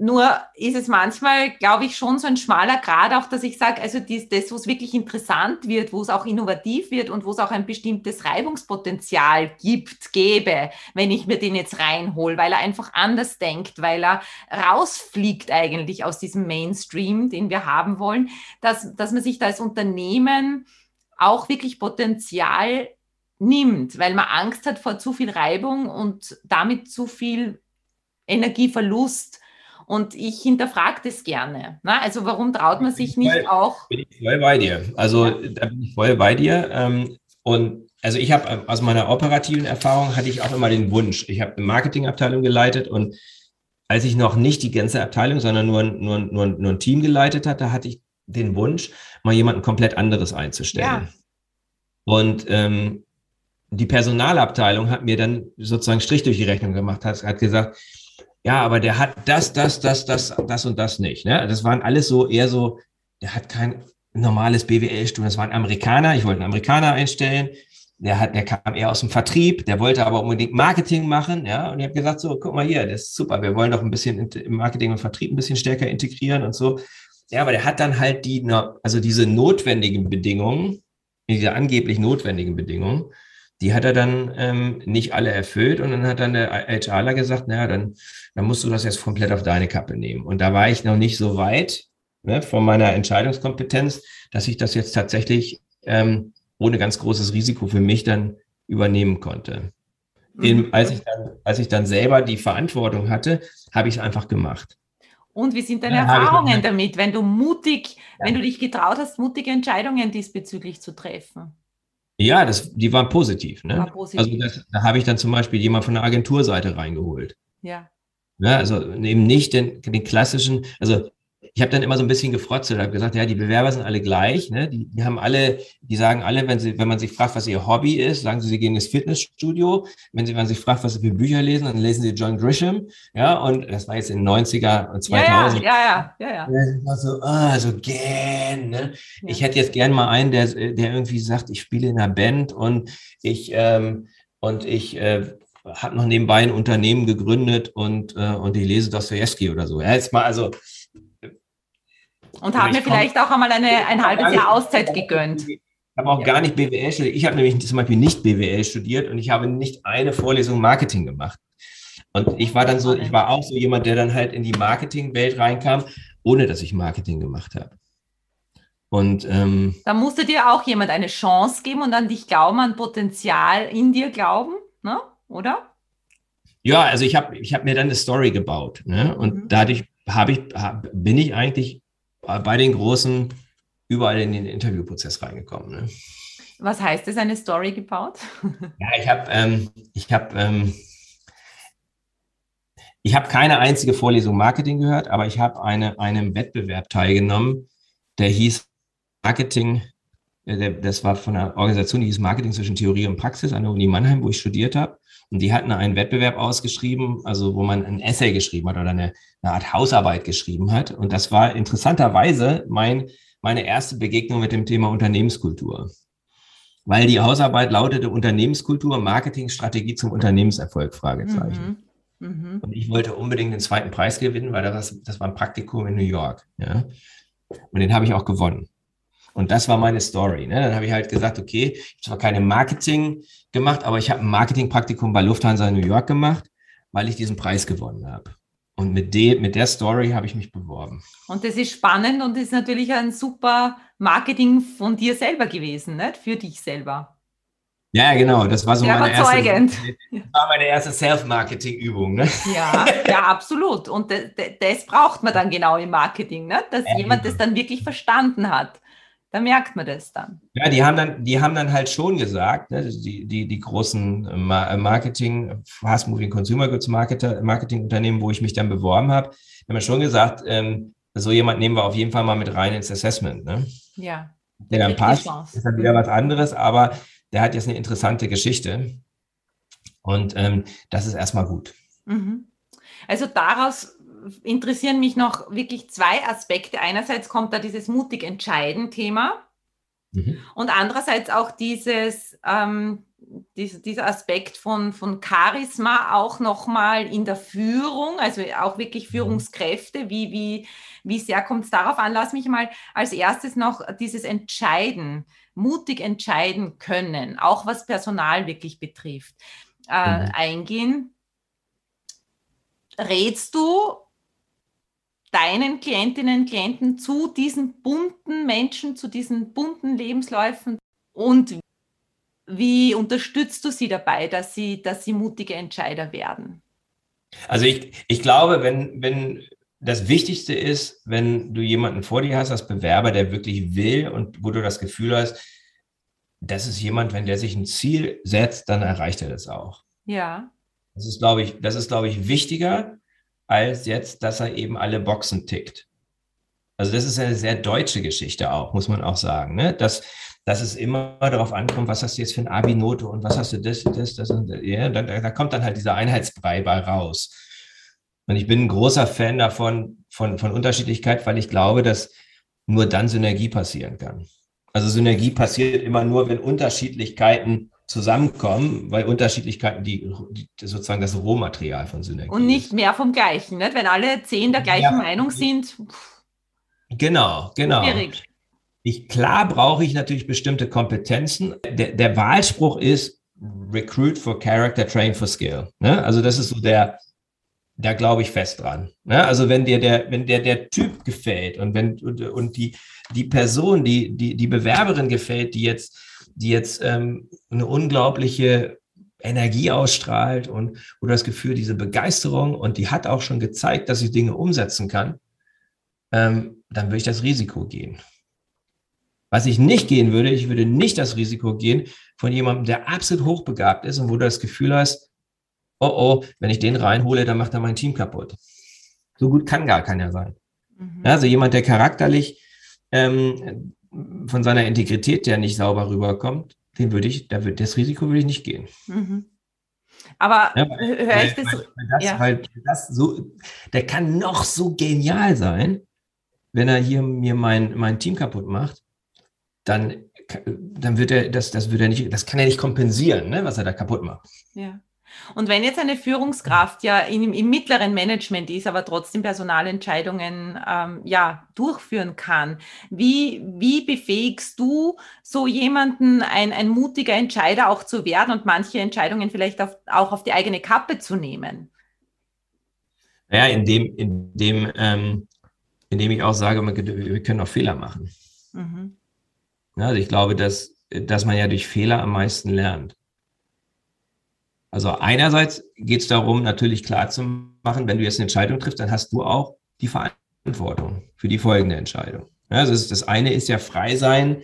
Nur ist es manchmal, glaube ich, schon so ein schmaler Grad, auch dass ich sage, also dies, das, wo es wirklich interessant wird, wo es auch innovativ wird und wo es auch ein bestimmtes Reibungspotenzial gibt, gäbe, wenn ich mir den jetzt reinhole, weil er einfach anders denkt, weil er rausfliegt eigentlich aus diesem Mainstream, den wir haben wollen, dass, dass man sich da als Unternehmen auch wirklich Potenzial nimmt, weil man Angst hat vor zu viel Reibung und damit zu viel Energieverlust und ich hinterfrage das gerne. Ne? Also warum traut man sich nicht voll, auch? Bin ich voll bei dir. Also ja. da bin ich voll bei dir. Ähm, und also ich habe aus meiner operativen Erfahrung hatte ich auch immer den Wunsch. Ich habe eine Marketingabteilung geleitet und als ich noch nicht die ganze Abteilung, sondern nur, nur, nur, nur ein Team geleitet hatte, hatte ich den Wunsch, mal jemanden komplett anderes einzustellen. Ja. Und ähm, die Personalabteilung hat mir dann sozusagen Strich durch die Rechnung gemacht, hat, hat gesagt, ja, aber der hat das, das, das, das, das und das nicht. Ne? Das waren alles so eher so, der hat kein normales BWL-Studium. Das war ein Amerikaner. Ich wollte einen Amerikaner einstellen. Der hat, der kam eher aus dem Vertrieb. Der wollte aber unbedingt Marketing machen. Ja, und ich habe gesagt, so, guck mal hier, das ist super. Wir wollen doch ein bisschen im Marketing und Vertrieb ein bisschen stärker integrieren und so. Ja, aber der hat dann halt die, also diese notwendigen Bedingungen, diese angeblich notwendigen Bedingungen, die hat er dann ähm, nicht alle erfüllt und dann hat dann der HRler gesagt, naja, dann, dann musst du das jetzt komplett auf deine Kappe nehmen. Und da war ich noch nicht so weit ne, von meiner Entscheidungskompetenz, dass ich das jetzt tatsächlich ähm, ohne ganz großes Risiko für mich dann übernehmen konnte. In, mhm. als, ich dann, als ich dann selber die Verantwortung hatte, habe ich es einfach gemacht. Und wie sind deine ja, Erfahrungen damit, wenn du mutig, ja. wenn du dich getraut hast, mutige Entscheidungen diesbezüglich zu treffen? Ja, das, die waren positiv. Ne? War positiv. Also das, da habe ich dann zum Beispiel jemand von der Agenturseite reingeholt. Ja. ja also eben nicht den, den klassischen, also ich habe dann immer so ein bisschen gefrotzelt, habe gesagt, ja, die Bewerber sind alle gleich, ne? Die, die haben alle, die sagen alle, wenn sie, wenn man sich fragt, was ihr Hobby ist, sagen sie, sie gehen ins Fitnessstudio. Wenn sie, wenn man sich fragt, was sie für Bücher lesen, dann lesen sie John Grisham, ja, und das war jetzt in den 90er und 2000. Ja, ja, ja, ja. ja. ja. so, ah, so gern, ne? Ja. Ich hätte jetzt gern mal einen, der, der irgendwie sagt, ich spiele in einer Band und ich, ähm, und ich, äh, habe noch nebenbei ein Unternehmen gegründet und, äh, und ich lese Dostoevsky oder so. Ja, jetzt mal, also und haben mir vielleicht auch einmal eine, ein halbes Jahr Auszeit gegönnt. Ich habe auch ja. gar nicht BWL studiert. Ich habe nämlich zum Beispiel nicht BWL studiert und ich habe nicht eine Vorlesung Marketing gemacht. Und ich war dann so, ich war auch so jemand, der dann halt in die Marketingwelt reinkam, ohne dass ich Marketing gemacht habe. Und ähm, da musste dir auch jemand eine Chance geben und an dich glauben, an Potenzial in dir glauben, ne? oder? Ja, also ich habe ich hab mir dann eine Story gebaut. Ne? Und mhm. dadurch hab ich, hab, bin ich eigentlich bei den großen überall in den Interviewprozess reingekommen. Ne? Was heißt es, eine Story gebaut? Ja, ich habe ähm, ich hab, ähm, ich hab keine einzige Vorlesung Marketing gehört, aber ich habe eine, einem Wettbewerb teilgenommen, der hieß Marketing, das war von einer Organisation, die hieß Marketing zwischen Theorie und Praxis an der Uni Mannheim, wo ich studiert habe. Und die hatten einen Wettbewerb ausgeschrieben, also wo man ein Essay geschrieben hat oder eine, eine Art Hausarbeit geschrieben hat. Und das war interessanterweise mein, meine erste Begegnung mit dem Thema Unternehmenskultur. Weil die Hausarbeit lautete Unternehmenskultur, Marketingstrategie zum Unternehmenserfolg, Fragezeichen. Mhm. Mhm. Und ich wollte unbedingt den zweiten Preis gewinnen, weil das, das war ein Praktikum in New York. Ja? Und den habe ich auch gewonnen. Und das war meine Story. Ne? Dann habe ich halt gesagt, okay, ich habe zwar keine Marketing gemacht, aber ich habe ein Marketingpraktikum bei Lufthansa in New York gemacht, weil ich diesen Preis gewonnen habe. Und mit, de, mit der Story habe ich mich beworben. Und das ist spannend und ist natürlich ein super Marketing von dir selber gewesen, nicht? für dich selber. Ja, genau. Das war so Sehr meine überzeugend. erste, war meine erste Self-Marketing-Übung. Ne? Ja, ja, absolut. Und das, das, braucht man dann genau im Marketing, ne? dass ja, jemand genau. das dann wirklich verstanden hat. Da merkt man das dann. Ja, die haben dann, die haben dann halt schon gesagt, ne, die, die, die großen Marketing, Fast-Moving Consumer Goods Marketing-Unternehmen, wo ich mich dann beworben habe, haben schon gesagt, ähm, so jemand nehmen wir auf jeden Fall mal mit rein ins Assessment. Ne? Ja. Der, der dann passt, ist dann wieder was anderes, aber der hat jetzt eine interessante Geschichte. Und ähm, das ist erstmal gut. Mhm. Also daraus interessieren mich noch wirklich zwei Aspekte. Einerseits kommt da dieses mutig entscheiden Thema mhm. und andererseits auch dieses, ähm, dies, dieser Aspekt von, von Charisma auch nochmal in der Führung, also auch wirklich mhm. Führungskräfte. Wie, wie, wie sehr kommt es darauf an? Lass mich mal als erstes noch dieses Entscheiden, mutig entscheiden können, auch was Personal wirklich betrifft, äh, mhm. eingehen. Rätst du deinen Klientinnen und Klienten zu diesen bunten Menschen, zu diesen bunten Lebensläufen und wie unterstützt du sie dabei, dass sie, dass sie mutige Entscheider werden? Also ich, ich glaube, wenn, wenn das Wichtigste ist, wenn du jemanden vor dir hast als Bewerber, der wirklich will und wo du das Gefühl hast, das ist jemand, wenn der sich ein Ziel setzt, dann erreicht er das auch. Ja. Das ist, glaube ich, das ist, glaube ich, wichtiger, als jetzt, dass er eben alle Boxen tickt. Also das ist eine sehr deutsche Geschichte auch, muss man auch sagen, ne? dass, dass es immer darauf ankommt, was hast du jetzt für eine Abi-Note und was hast du das, das, das und das. Ja, da, da kommt dann halt dieser Einheitsbrei bei raus. Und ich bin ein großer Fan davon, von, von Unterschiedlichkeit, weil ich glaube, dass nur dann Synergie passieren kann. Also Synergie passiert immer nur, wenn Unterschiedlichkeiten zusammenkommen, weil Unterschiedlichkeiten die, die sozusagen das Rohmaterial von Synergie Und nicht mehr vom Gleichen, nicht? wenn alle zehn der gleichen ja, Meinung sind. Genau, genau. Schwierig. Ich, klar brauche ich natürlich bestimmte Kompetenzen. Der, der Wahlspruch ist Recruit for Character, Train for Skill. Ne? Also das ist so der, da glaube ich fest dran. Ne? Also wenn dir der, wenn der, der Typ gefällt und wenn und, und die, die Person, die, die, die Bewerberin gefällt, die jetzt die jetzt ähm, eine unglaubliche Energie ausstrahlt und wo du das Gefühl, diese Begeisterung und die hat auch schon gezeigt, dass ich Dinge umsetzen kann, ähm, dann würde ich das Risiko gehen. Was ich nicht gehen würde, ich würde nicht das Risiko gehen von jemandem, der absolut hochbegabt ist und wo du das Gefühl hast, oh oh, wenn ich den reinhole, dann macht er mein Team kaputt. So gut kann gar keiner sein. Mhm. Also jemand, der charakterlich ähm, von seiner Integrität, der nicht sauber rüberkommt, den würde ich, da wird das Risiko würde ich nicht gehen. Mhm. Aber ja, höre ich das, weil, weil das, ja. weil das so, der kann noch so genial sein, wenn er hier mir mein, mein Team kaputt macht, dann, dann wird er, das, das wird er nicht, das kann er nicht kompensieren, ne, was er da kaputt macht. Ja. Und wenn jetzt eine Führungskraft ja in, im mittleren Management ist, aber trotzdem Personalentscheidungen ähm, ja, durchführen kann, wie, wie befähigst du so jemanden, ein, ein mutiger Entscheider auch zu werden und manche Entscheidungen vielleicht auf, auch auf die eigene Kappe zu nehmen? Ja, indem, indem, ähm, indem ich auch sage, wir können auch Fehler machen. Mhm. Also ich glaube, dass, dass man ja durch Fehler am meisten lernt. Also einerseits geht es darum, natürlich klar zu machen, wenn du jetzt eine Entscheidung triffst, dann hast du auch die Verantwortung für die folgende Entscheidung. Also das eine ist ja frei sein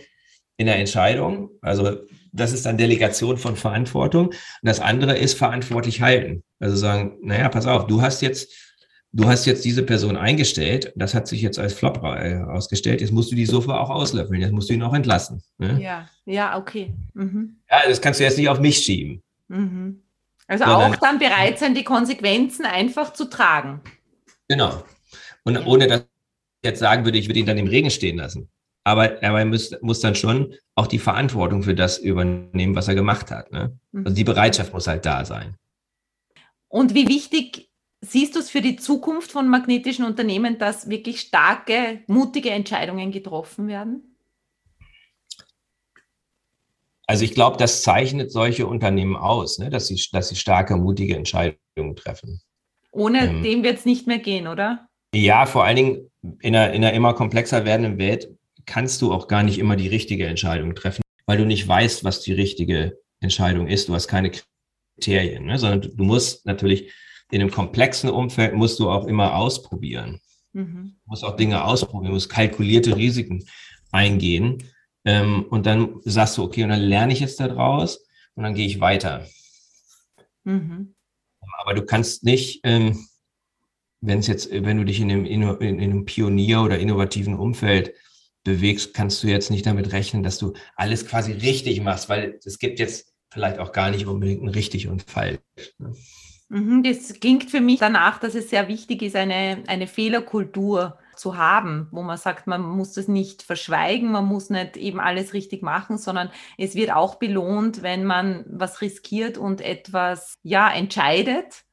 in der Entscheidung. Also das ist dann Delegation von Verantwortung. Und das andere ist verantwortlich halten. Also sagen, naja, pass auf, du hast jetzt, du hast jetzt diese Person eingestellt, das hat sich jetzt als Flop ausgestellt, jetzt musst du die Sofa auch auslöffeln, jetzt musst du ihn auch entlassen. Ne? Ja, ja, okay. Mhm. Ja, das kannst du jetzt nicht auf mich schieben. Mhm. Also auch dann bereit sein, die Konsequenzen einfach zu tragen. Genau. Und ja. ohne dass ich jetzt sagen würde, ich würde ihn dann im Regen stehen lassen. Aber er muss, muss dann schon auch die Verantwortung für das übernehmen, was er gemacht hat. Ne? Also die mhm. Bereitschaft muss halt da sein. Und wie wichtig siehst du es für die Zukunft von magnetischen Unternehmen, dass wirklich starke, mutige Entscheidungen getroffen werden? Also ich glaube, das zeichnet solche Unternehmen aus, ne? dass, sie, dass sie starke, mutige Entscheidungen treffen. Ohne ähm, dem wird es nicht mehr gehen, oder? Ja, vor allen Dingen in einer, in einer immer komplexer werdenden Welt kannst du auch gar nicht immer die richtige Entscheidung treffen, weil du nicht weißt, was die richtige Entscheidung ist. Du hast keine Kriterien, ne? sondern du musst natürlich in einem komplexen Umfeld musst du auch immer ausprobieren. Mhm. Du musst auch Dinge ausprobieren, du musst kalkulierte Risiken eingehen. Ähm, und dann sagst du, okay, und dann lerne ich jetzt daraus und dann gehe ich weiter. Mhm. Aber du kannst nicht, ähm, wenn es jetzt, wenn du dich in einem, in, in einem Pionier- oder innovativen Umfeld bewegst, kannst du jetzt nicht damit rechnen, dass du alles quasi richtig machst, weil es gibt jetzt vielleicht auch gar nicht unbedingt ein richtig und falsch. Ne? Mhm, das klingt für mich danach, dass es sehr wichtig ist, eine, eine Fehlerkultur zu haben, wo man sagt, man muss das nicht verschweigen, man muss nicht eben alles richtig machen, sondern es wird auch belohnt, wenn man was riskiert und etwas ja entscheidet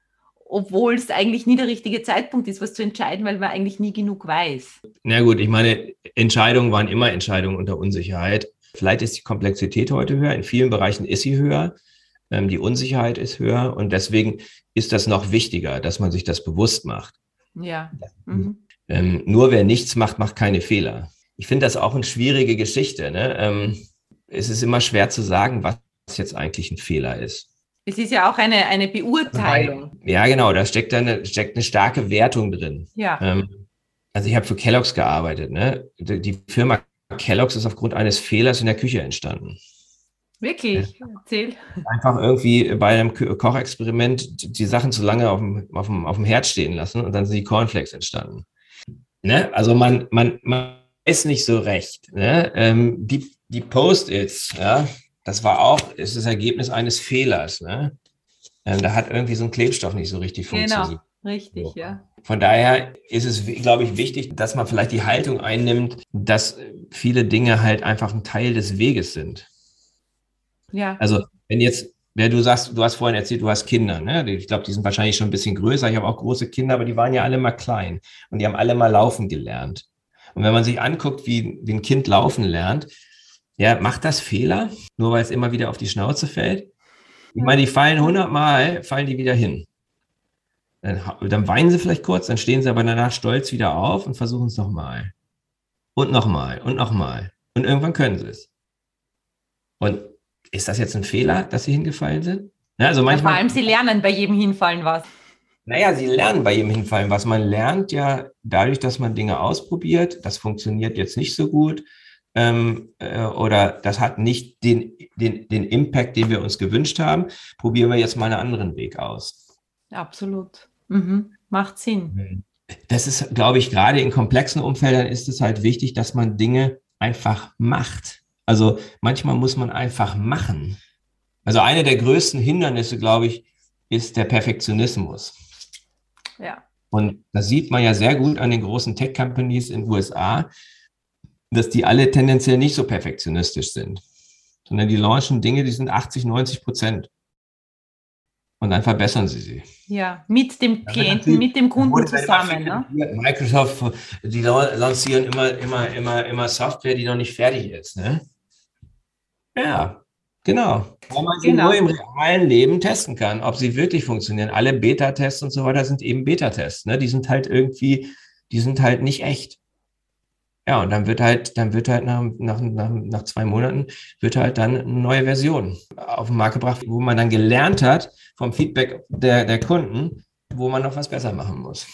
obwohl es eigentlich nie der richtige Zeitpunkt ist, was zu entscheiden, weil man eigentlich nie genug weiß. Na gut, ich meine, Entscheidungen waren immer Entscheidungen unter Unsicherheit. Vielleicht ist die Komplexität heute höher, in vielen Bereichen ist sie höher, ähm, die Unsicherheit ist höher und deswegen ist das noch wichtiger, dass man sich das bewusst macht. Ja. Mhm. Ähm, nur wer nichts macht, macht keine Fehler. Ich finde das auch eine schwierige Geschichte. Ne? Ähm, es ist immer schwer zu sagen, was jetzt eigentlich ein Fehler ist. Es ist ja auch eine, eine Beurteilung. Ja, genau, da steckt eine, steckt eine starke Wertung drin. Ja. Ähm, also ich habe für Kellogg's gearbeitet. Ne? Die, Firma Kellogg's ist aufgrund eines Fehlers in der Küche entstanden. Wirklich? Ja. Erzähl. Einfach irgendwie bei einem Kochexperiment die Sachen zu lange auf dem, auf, dem, auf dem Herd stehen lassen und dann sind die Cornflakes entstanden. Ne? Also man, man, man ist nicht so recht. Ne? Ähm, die die Post-its, ja, das war auch, ist das Ergebnis eines Fehlers. Ne? Ähm, da hat irgendwie so ein Klebstoff nicht so richtig genau, funktioniert. Genau, richtig, so. ja. Von daher ist es, glaube ich, wichtig, dass man vielleicht die Haltung einnimmt, dass viele Dinge halt einfach ein Teil des Weges sind. Ja. Also, wenn jetzt, wer du sagst, du hast vorhin erzählt, du hast Kinder, ne? Ich glaube, die sind wahrscheinlich schon ein bisschen größer. Ich habe auch große Kinder, aber die waren ja alle mal klein und die haben alle mal laufen gelernt. Und wenn man sich anguckt, wie, wie ein Kind laufen lernt, ja, macht das Fehler, nur weil es immer wieder auf die Schnauze fällt? Ich meine, die fallen hundertmal, fallen die wieder hin. Dann, dann, weinen sie vielleicht kurz, dann stehen sie aber danach stolz wieder auf und versuchen es nochmal. Und nochmal und nochmal. Und irgendwann können sie es. Und ist das jetzt ein Fehler, dass sie hingefallen sind? Ja, also manchmal, vor allem, sie lernen bei jedem Hinfallen was. Naja, sie lernen bei jedem Hinfallen was. Man lernt ja dadurch, dass man Dinge ausprobiert. Das funktioniert jetzt nicht so gut ähm, äh, oder das hat nicht den, den, den Impact, den wir uns gewünscht haben, probieren wir jetzt mal einen anderen Weg aus. Absolut. Mhm. Macht Sinn. Das ist, glaube ich, gerade in komplexen Umfeldern ist es halt wichtig, dass man Dinge einfach macht. Also manchmal muss man einfach machen. Also eine der größten Hindernisse, glaube ich, ist der Perfektionismus. Ja. Und das sieht man ja sehr gut an den großen Tech-Companies in den USA, dass die alle tendenziell nicht so perfektionistisch sind, sondern die launchen Dinge, die sind 80, 90 Prozent. Und dann verbessern sie sie. Ja, mit dem Klienten, mit dem Kunden zusammen. Ne? Microsoft, die lancieren immer, immer, immer, immer Software, die noch nicht fertig ist. Ne? Ja, genau. Weil man sie genau. nur im realen Leben testen kann, ob sie wirklich funktionieren. Alle Beta-Tests und so weiter sind eben Beta-Tests. Ne? Die sind halt irgendwie, die sind halt nicht echt. Ja, und dann wird halt, dann wird halt nach, nach, nach, nach zwei Monaten wird halt dann eine neue Version auf den Markt gebracht, wo man dann gelernt hat vom Feedback der, der Kunden, wo man noch was besser machen muss.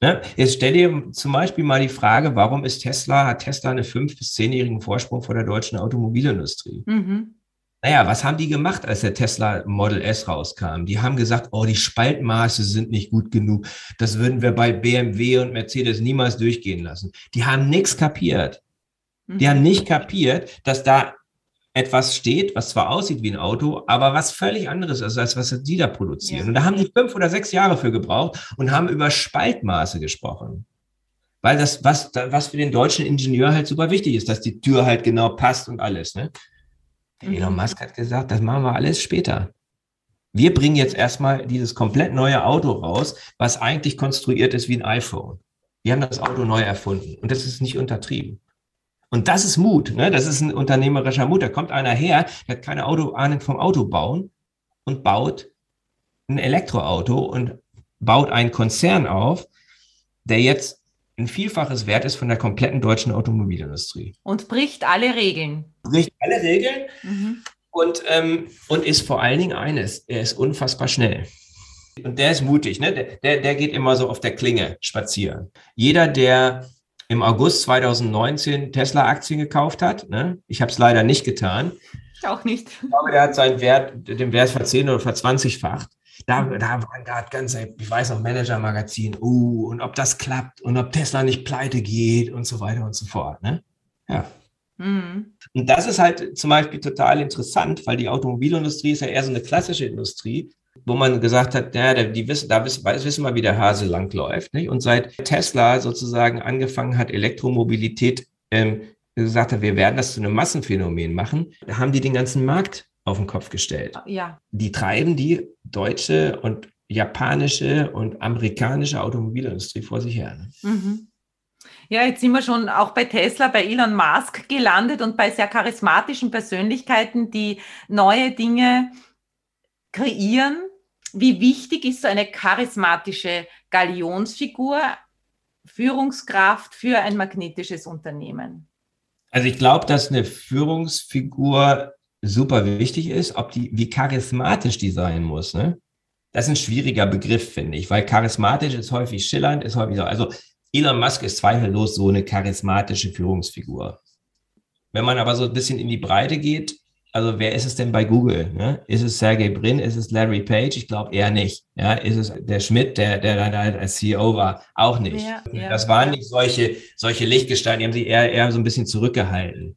Ne? Jetzt stell dir zum Beispiel mal die Frage, warum ist Tesla, hat Tesla einen fünf- bis zehnjährigen Vorsprung vor der deutschen Automobilindustrie? Mhm. Naja, was haben die gemacht, als der Tesla Model S rauskam? Die haben gesagt, oh, die Spaltmaße sind nicht gut genug. Das würden wir bei BMW und Mercedes niemals durchgehen lassen. Die haben nichts kapiert. Die mhm. haben nicht kapiert, dass da etwas steht, was zwar aussieht wie ein Auto, aber was völlig anderes ist, als was die da produzieren. Ja. Und da haben die fünf oder sechs Jahre für gebraucht und haben über Spaltmaße gesprochen. Weil das, was, was für den deutschen Ingenieur halt super wichtig ist, dass die Tür halt genau passt und alles. Ne? Mhm. Elon Musk hat gesagt, das machen wir alles später. Wir bringen jetzt erstmal dieses komplett neue Auto raus, was eigentlich konstruiert ist wie ein iPhone. Wir haben das Auto neu erfunden und das ist nicht untertrieben. Und das ist Mut, ne? das ist ein unternehmerischer Mut. Da kommt einer her, der hat keine Auto, Ahnung vom Auto bauen und baut ein Elektroauto und baut einen Konzern auf, der jetzt ein Vielfaches wert ist von der kompletten deutschen Automobilindustrie. Und bricht alle Regeln. Bricht alle Regeln mhm. und, ähm, und ist vor allen Dingen eines, er ist unfassbar schnell. Und der ist mutig, ne? der, der, der geht immer so auf der Klinge spazieren. Jeder, der im August 2019 Tesla-Aktien gekauft hat. Ne? Ich habe es leider nicht getan. Ich auch nicht. Ich glaube, der hat seinen Wert, den Wert verzehn oder verzwanzigfacht. Da, da waren gerade ganze, ich weiß noch, Manager-Magazin, uh, und ob das klappt und ob Tesla nicht pleite geht und so weiter und so fort. Ne? Ja. Mhm. Und das ist halt zum Beispiel total interessant, weil die Automobilindustrie ist ja eher so eine klassische Industrie, wo man gesagt hat, ja, die wissen, da wissen, wissen wir, wie der Hase langläuft. Nicht? Und seit Tesla sozusagen angefangen hat, Elektromobilität ähm, gesagt hat, wir werden das zu einem Massenphänomen machen, da haben die den ganzen Markt auf den Kopf gestellt. Ja. Die treiben die deutsche und japanische und amerikanische Automobilindustrie vor sich her. Ne? Mhm. Ja, jetzt sind wir schon auch bei Tesla, bei Elon Musk gelandet und bei sehr charismatischen Persönlichkeiten, die neue Dinge kreieren wie wichtig ist so eine charismatische Galionsfigur, Führungskraft für ein magnetisches Unternehmen? Also ich glaube, dass eine Führungsfigur super wichtig ist, ob die, wie charismatisch die sein muss. Ne? Das ist ein schwieriger Begriff, finde ich, weil charismatisch ist häufig schillernd, ist häufig so. Also Elon Musk ist zweifellos so eine charismatische Führungsfigur. Wenn man aber so ein bisschen in die Breite geht, also wer ist es denn bei Google? Ne? Ist es Sergey Brin? Ist es Larry Page? Ich glaube eher nicht. Ja, ist es der Schmidt, der, der da als CEO war? Auch nicht. Ja, ja. Das waren nicht solche, solche Lichtgestalten, die haben sie eher, eher so ein bisschen zurückgehalten.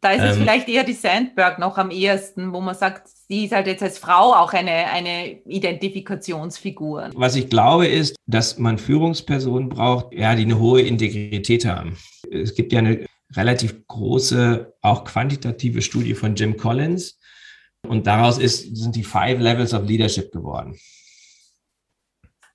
Da ist es ähm, vielleicht eher die Sandberg noch am ehesten, wo man sagt, sie ist halt jetzt als Frau auch eine, eine Identifikationsfigur. Was ich glaube, ist, dass man Führungspersonen braucht, ja, die eine hohe Integrität haben. Es gibt ja eine relativ große, auch quantitative Studie von Jim Collins. Und daraus ist, sind die Five Levels of Leadership geworden.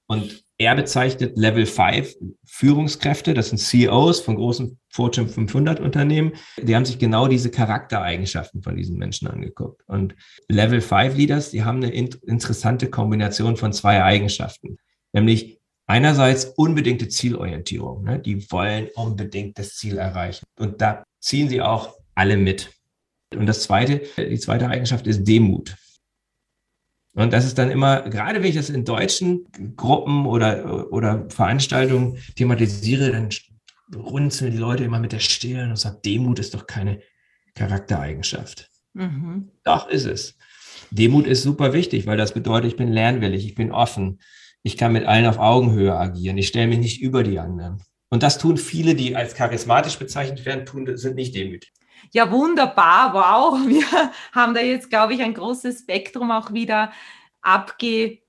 Und er bezeichnet Level 5 Führungskräfte, das sind CEOs von großen Fortune 500 Unternehmen. Die haben sich genau diese Charaktereigenschaften von diesen Menschen angeguckt. Und Level 5 Leaders, die haben eine interessante Kombination von zwei Eigenschaften, nämlich einerseits unbedingte Zielorientierung. Ne? Die wollen unbedingt das Ziel erreichen. Und da ziehen sie auch alle mit. Und das zweite, die zweite Eigenschaft ist Demut. Und das ist dann immer, gerade wenn ich das in deutschen Gruppen oder, oder Veranstaltungen thematisiere, dann runzeln die Leute immer mit der Stirn und sagen, Demut ist doch keine Charaktereigenschaft. Mhm. Doch ist es. Demut ist super wichtig, weil das bedeutet, ich bin lernwillig, ich bin offen, ich kann mit allen auf Augenhöhe agieren. Ich stelle mich nicht über die anderen. Und das tun viele, die als charismatisch bezeichnet werden, tun, sind nicht demütig. Ja, wunderbar. Wow. Wir haben da jetzt, glaube ich, ein großes Spektrum auch wieder abgegrast.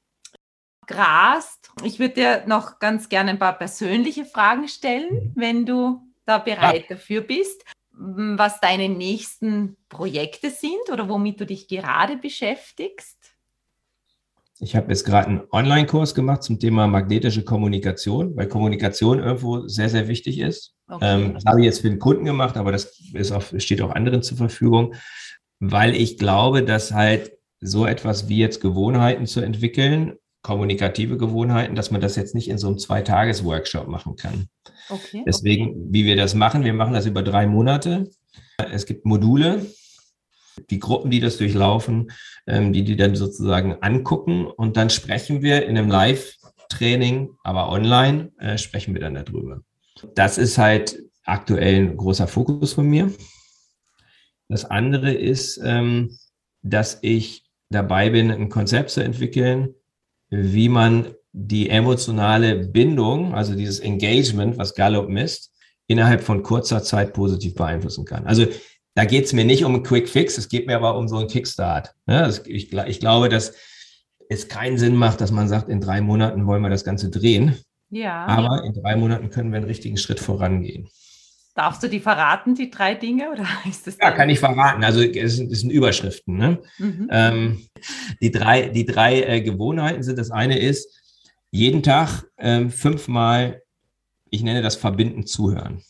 Ich würde dir noch ganz gerne ein paar persönliche Fragen stellen, wenn du da bereit ja. dafür bist, was deine nächsten Projekte sind oder womit du dich gerade beschäftigst. Ich habe jetzt gerade einen Online-Kurs gemacht zum Thema magnetische Kommunikation, weil Kommunikation irgendwo sehr, sehr wichtig ist. Okay. Ähm, das habe ich jetzt für den Kunden gemacht, aber das ist auch, steht auch anderen zur Verfügung, weil ich glaube, dass halt so etwas wie jetzt Gewohnheiten zu entwickeln, kommunikative Gewohnheiten, dass man das jetzt nicht in so einem Zwei-Tages-Workshop machen kann. Okay, Deswegen, okay. wie wir das machen, wir machen das über drei Monate. Es gibt Module, die Gruppen, die das durchlaufen, ähm, die die dann sozusagen angucken und dann sprechen wir in einem Live Training, aber online äh, sprechen wir dann darüber. Das ist halt aktuell ein großer Fokus von mir. Das andere ist, ähm, dass ich dabei bin, ein Konzept zu entwickeln, wie man die emotionale Bindung, also dieses Engagement, was Gallup misst, innerhalb von kurzer Zeit positiv beeinflussen kann. Also da geht es mir nicht um einen Quick Fix, es geht mir aber um so einen Kickstart. Ja, ich, ich, glaube, dass es keinen Sinn macht, dass man sagt, in drei Monaten wollen wir das Ganze drehen. Ja. Aber in drei Monaten können wir einen richtigen Schritt vorangehen. Darfst du die verraten, die drei Dinge? Oder ist das ja, kann ich verraten. Also es sind, es sind Überschriften. Ne? Mhm. Ähm, die drei, die drei äh, Gewohnheiten sind, das eine ist, jeden Tag ähm, fünfmal, ich nenne das Verbinden zuhören.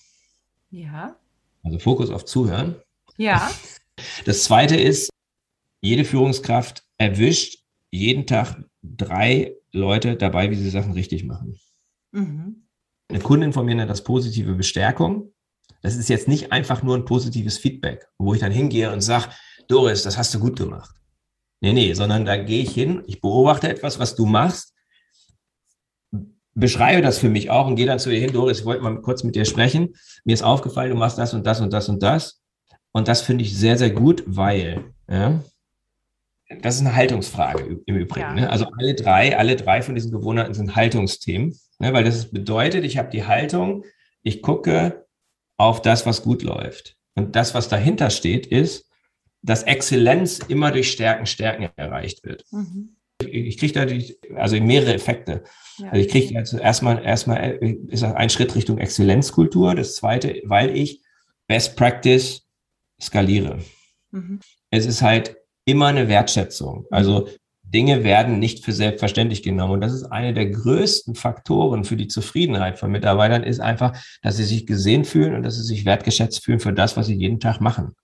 Ja. Also Fokus auf Zuhören. Ja. Das zweite ist, jede Führungskraft erwischt jeden Tag drei Leute dabei, wie sie Sachen richtig machen. Mhm. Eine Kundin von mir nennt das positive Bestärkung. Das ist jetzt nicht einfach nur ein positives Feedback, wo ich dann hingehe und sage, Doris, das hast du gut gemacht. Nee, nee, sondern da gehe ich hin, ich beobachte etwas, was du machst, beschreibe das für mich auch und gehe dann zu ihr hin, Doris, ich wollte mal kurz mit dir sprechen. Mir ist aufgefallen, du machst das und das und das und das. Und das finde ich sehr, sehr gut, weil, ja, das ist eine Haltungsfrage im Übrigen. Ja. Ne? Also alle drei, alle drei von diesen Gewohnheiten sind Haltungsthemen, ne? weil das bedeutet, ich habe die Haltung, ich gucke auf das, was gut läuft. Und das, was dahinter steht, ist, dass Exzellenz immer durch Stärken, Stärken erreicht wird. Mhm. Ich, ich kriege dadurch, also mehrere Effekte. Ja. Also ich kriege also erstmal, erstmal ist ein Schritt Richtung Exzellenzkultur. Das zweite, weil ich Best Practice skaliere. Mhm. Es ist halt immer eine Wertschätzung. Also Dinge werden nicht für selbstverständlich genommen. Und das ist eine der größten Faktoren für die Zufriedenheit von Mitarbeitern, ist einfach, dass sie sich gesehen fühlen und dass sie sich wertgeschätzt fühlen für das, was sie jeden Tag machen.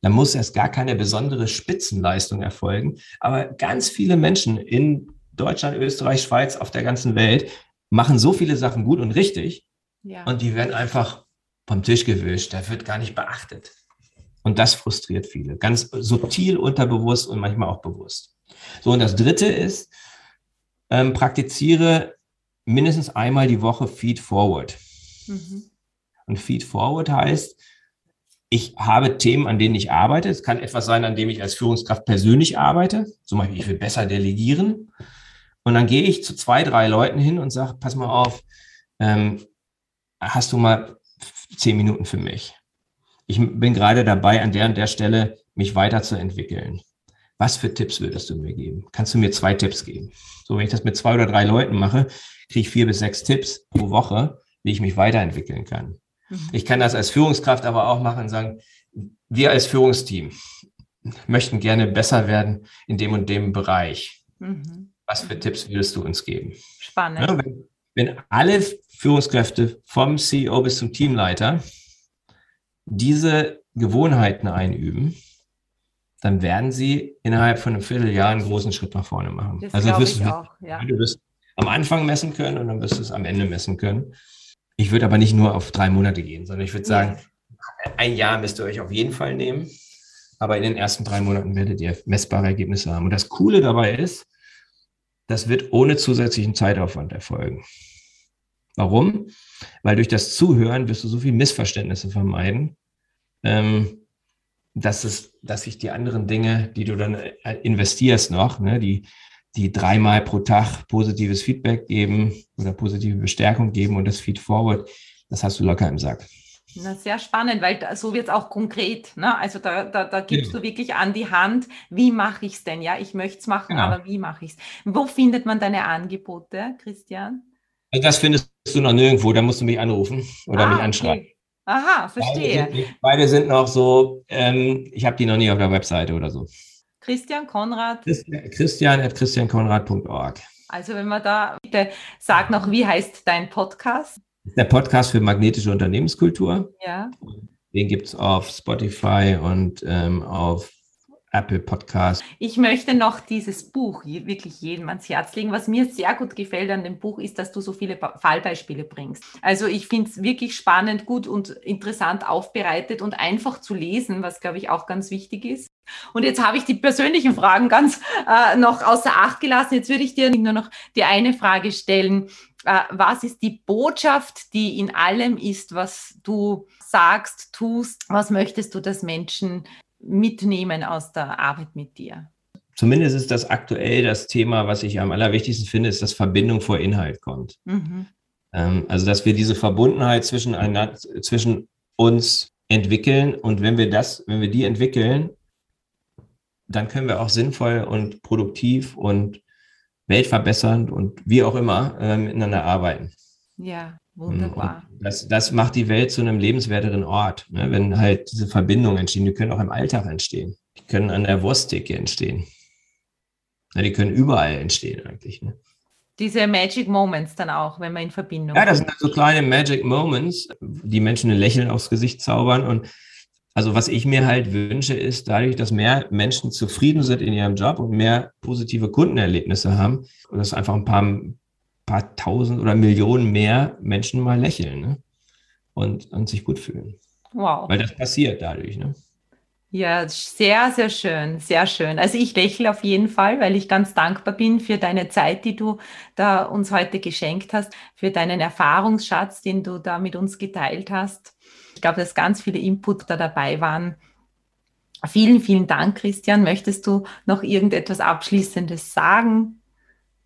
Da muss erst gar keine besondere Spitzenleistung erfolgen. Aber ganz viele Menschen in Deutschland, Österreich, Schweiz, auf der ganzen Welt machen so viele Sachen gut und richtig. Ja. Und die werden einfach vom Tisch gewischt. Da wird gar nicht beachtet. Und das frustriert viele. Ganz subtil, unterbewusst und manchmal auch bewusst. So, und das dritte ist, ähm, praktiziere mindestens einmal die Woche Feed Forward. Mhm. Und Feed Forward heißt, ich habe Themen, an denen ich arbeite. Es kann etwas sein, an dem ich als Führungskraft persönlich arbeite. Zum Beispiel, ich will besser delegieren. Und dann gehe ich zu zwei, drei Leuten hin und sage, pass mal auf, ähm, hast du mal zehn Minuten für mich? Ich bin gerade dabei, an der und der Stelle mich weiterzuentwickeln. Was für Tipps würdest du mir geben? Kannst du mir zwei Tipps geben? So, wenn ich das mit zwei oder drei Leuten mache, kriege ich vier bis sechs Tipps pro Woche, wie ich mich weiterentwickeln kann. Mhm. Ich kann das als Führungskraft aber auch machen und sagen, wir als Führungsteam möchten gerne besser werden in dem und dem Bereich. Mhm. Was für Tipps würdest du uns geben? Spannend. Ja, wenn, wenn alle Führungskräfte vom CEO bis zum Teamleiter diese Gewohnheiten einüben, dann werden sie innerhalb von einem Vierteljahr einen großen Schritt nach vorne machen. Das also wirst du, auch, ja. du wirst am Anfang messen können und dann wirst du es am Ende messen können. Ich würde aber nicht nur auf drei Monate gehen, sondern ich würde sagen, ein Jahr müsst ihr euch auf jeden Fall nehmen. Aber in den ersten drei Monaten werdet ihr messbare Ergebnisse haben. Und das Coole dabei ist, das wird ohne zusätzlichen Zeitaufwand erfolgen. Warum? Weil durch das Zuhören wirst du so viel Missverständnisse vermeiden, ähm, dass, es, dass sich die anderen Dinge, die du dann äh, investierst noch, ne, die, die dreimal pro Tag positives Feedback geben oder positive Bestärkung geben und das Feed Forward, das hast du locker im Sack. Na, sehr spannend, weil da, so wird es auch konkret. Ne? Also da, da, da gibst genau. du wirklich an die Hand, wie mache ich es denn? Ja, ich möchte es machen, genau. aber wie mache ich es? Wo findet man deine Angebote, Christian? Also das findest du noch nirgendwo, da musst du mich anrufen oder ah, mich anschreiben. Okay. Aha, verstehe. Beide sind, beide sind noch so, ähm, ich habe die noch nie auf der Webseite oder so. Christian Konrad. Christian at christiankonrad.org. Also wenn man da, bitte sag noch, wie heißt dein Podcast? Der Podcast für magnetische Unternehmenskultur. Ja. Den gibt es auf Spotify und ähm, auf Apple Podcast. Ich möchte noch dieses Buch wirklich jedem ans Herz legen. Was mir sehr gut gefällt an dem Buch ist, dass du so viele Fallbeispiele bringst. Also ich finde es wirklich spannend, gut und interessant aufbereitet und einfach zu lesen, was glaube ich auch ganz wichtig ist. Und jetzt habe ich die persönlichen Fragen ganz äh, noch außer Acht gelassen. Jetzt würde ich dir nur noch die eine Frage stellen. Äh, was ist die Botschaft, die in allem ist, was du sagst, tust? Was möchtest du, dass Menschen mitnehmen aus der Arbeit mit dir? Zumindest ist das aktuell das Thema, was ich am allerwichtigsten finde, ist, dass Verbindung vor Inhalt kommt. Mhm. Ähm, also, dass wir diese Verbundenheit zwischen, einer, zwischen uns entwickeln und wenn wir das, wenn wir die entwickeln, dann können wir auch sinnvoll und produktiv und weltverbessernd und wie auch immer äh, miteinander arbeiten. Ja, Wunderbar. Das, das macht die Welt zu einem lebenswerteren Ort, ne? wenn halt diese Verbindungen entstehen. Die können auch im Alltag entstehen. Die können an der Wursttheke entstehen. Ja, die können überall entstehen eigentlich. Ne? Diese Magic Moments dann auch, wenn man in Verbindung Ja, das sind so kleine Magic Moments, die Menschen ein Lächeln aufs Gesicht zaubern. Und also was ich mir halt wünsche, ist dadurch, dass mehr Menschen zufrieden sind in ihrem Job und mehr positive Kundenerlebnisse haben und dass einfach ein paar paar tausend oder Millionen mehr Menschen mal lächeln ne? und, und sich gut fühlen. Wow. Weil das passiert dadurch. Ne? Ja, sehr, sehr schön, sehr schön. Also ich lächle auf jeden Fall, weil ich ganz dankbar bin für deine Zeit, die du da uns heute geschenkt hast, für deinen Erfahrungsschatz, den du da mit uns geteilt hast. Ich glaube, dass ganz viele Input da dabei waren. Vielen, vielen Dank, Christian. Möchtest du noch irgendetwas Abschließendes sagen?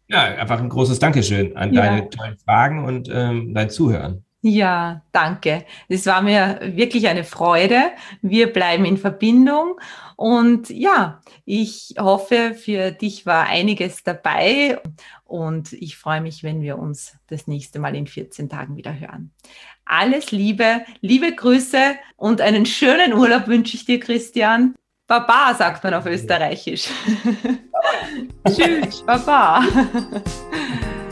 Ja, einfach ein großes Dankeschön an ja. deine tollen Fragen und ähm, dein Zuhören. Ja, danke. Es war mir wirklich eine Freude. Wir bleiben in Verbindung. Und ja, ich hoffe, für dich war einiges dabei. Und ich freue mich, wenn wir uns das nächste Mal in 14 Tagen wieder hören. Alles Liebe, liebe Grüße und einen schönen Urlaub wünsche ich dir, Christian. Baba sagt man auf Österreichisch. Tschüss, Baba.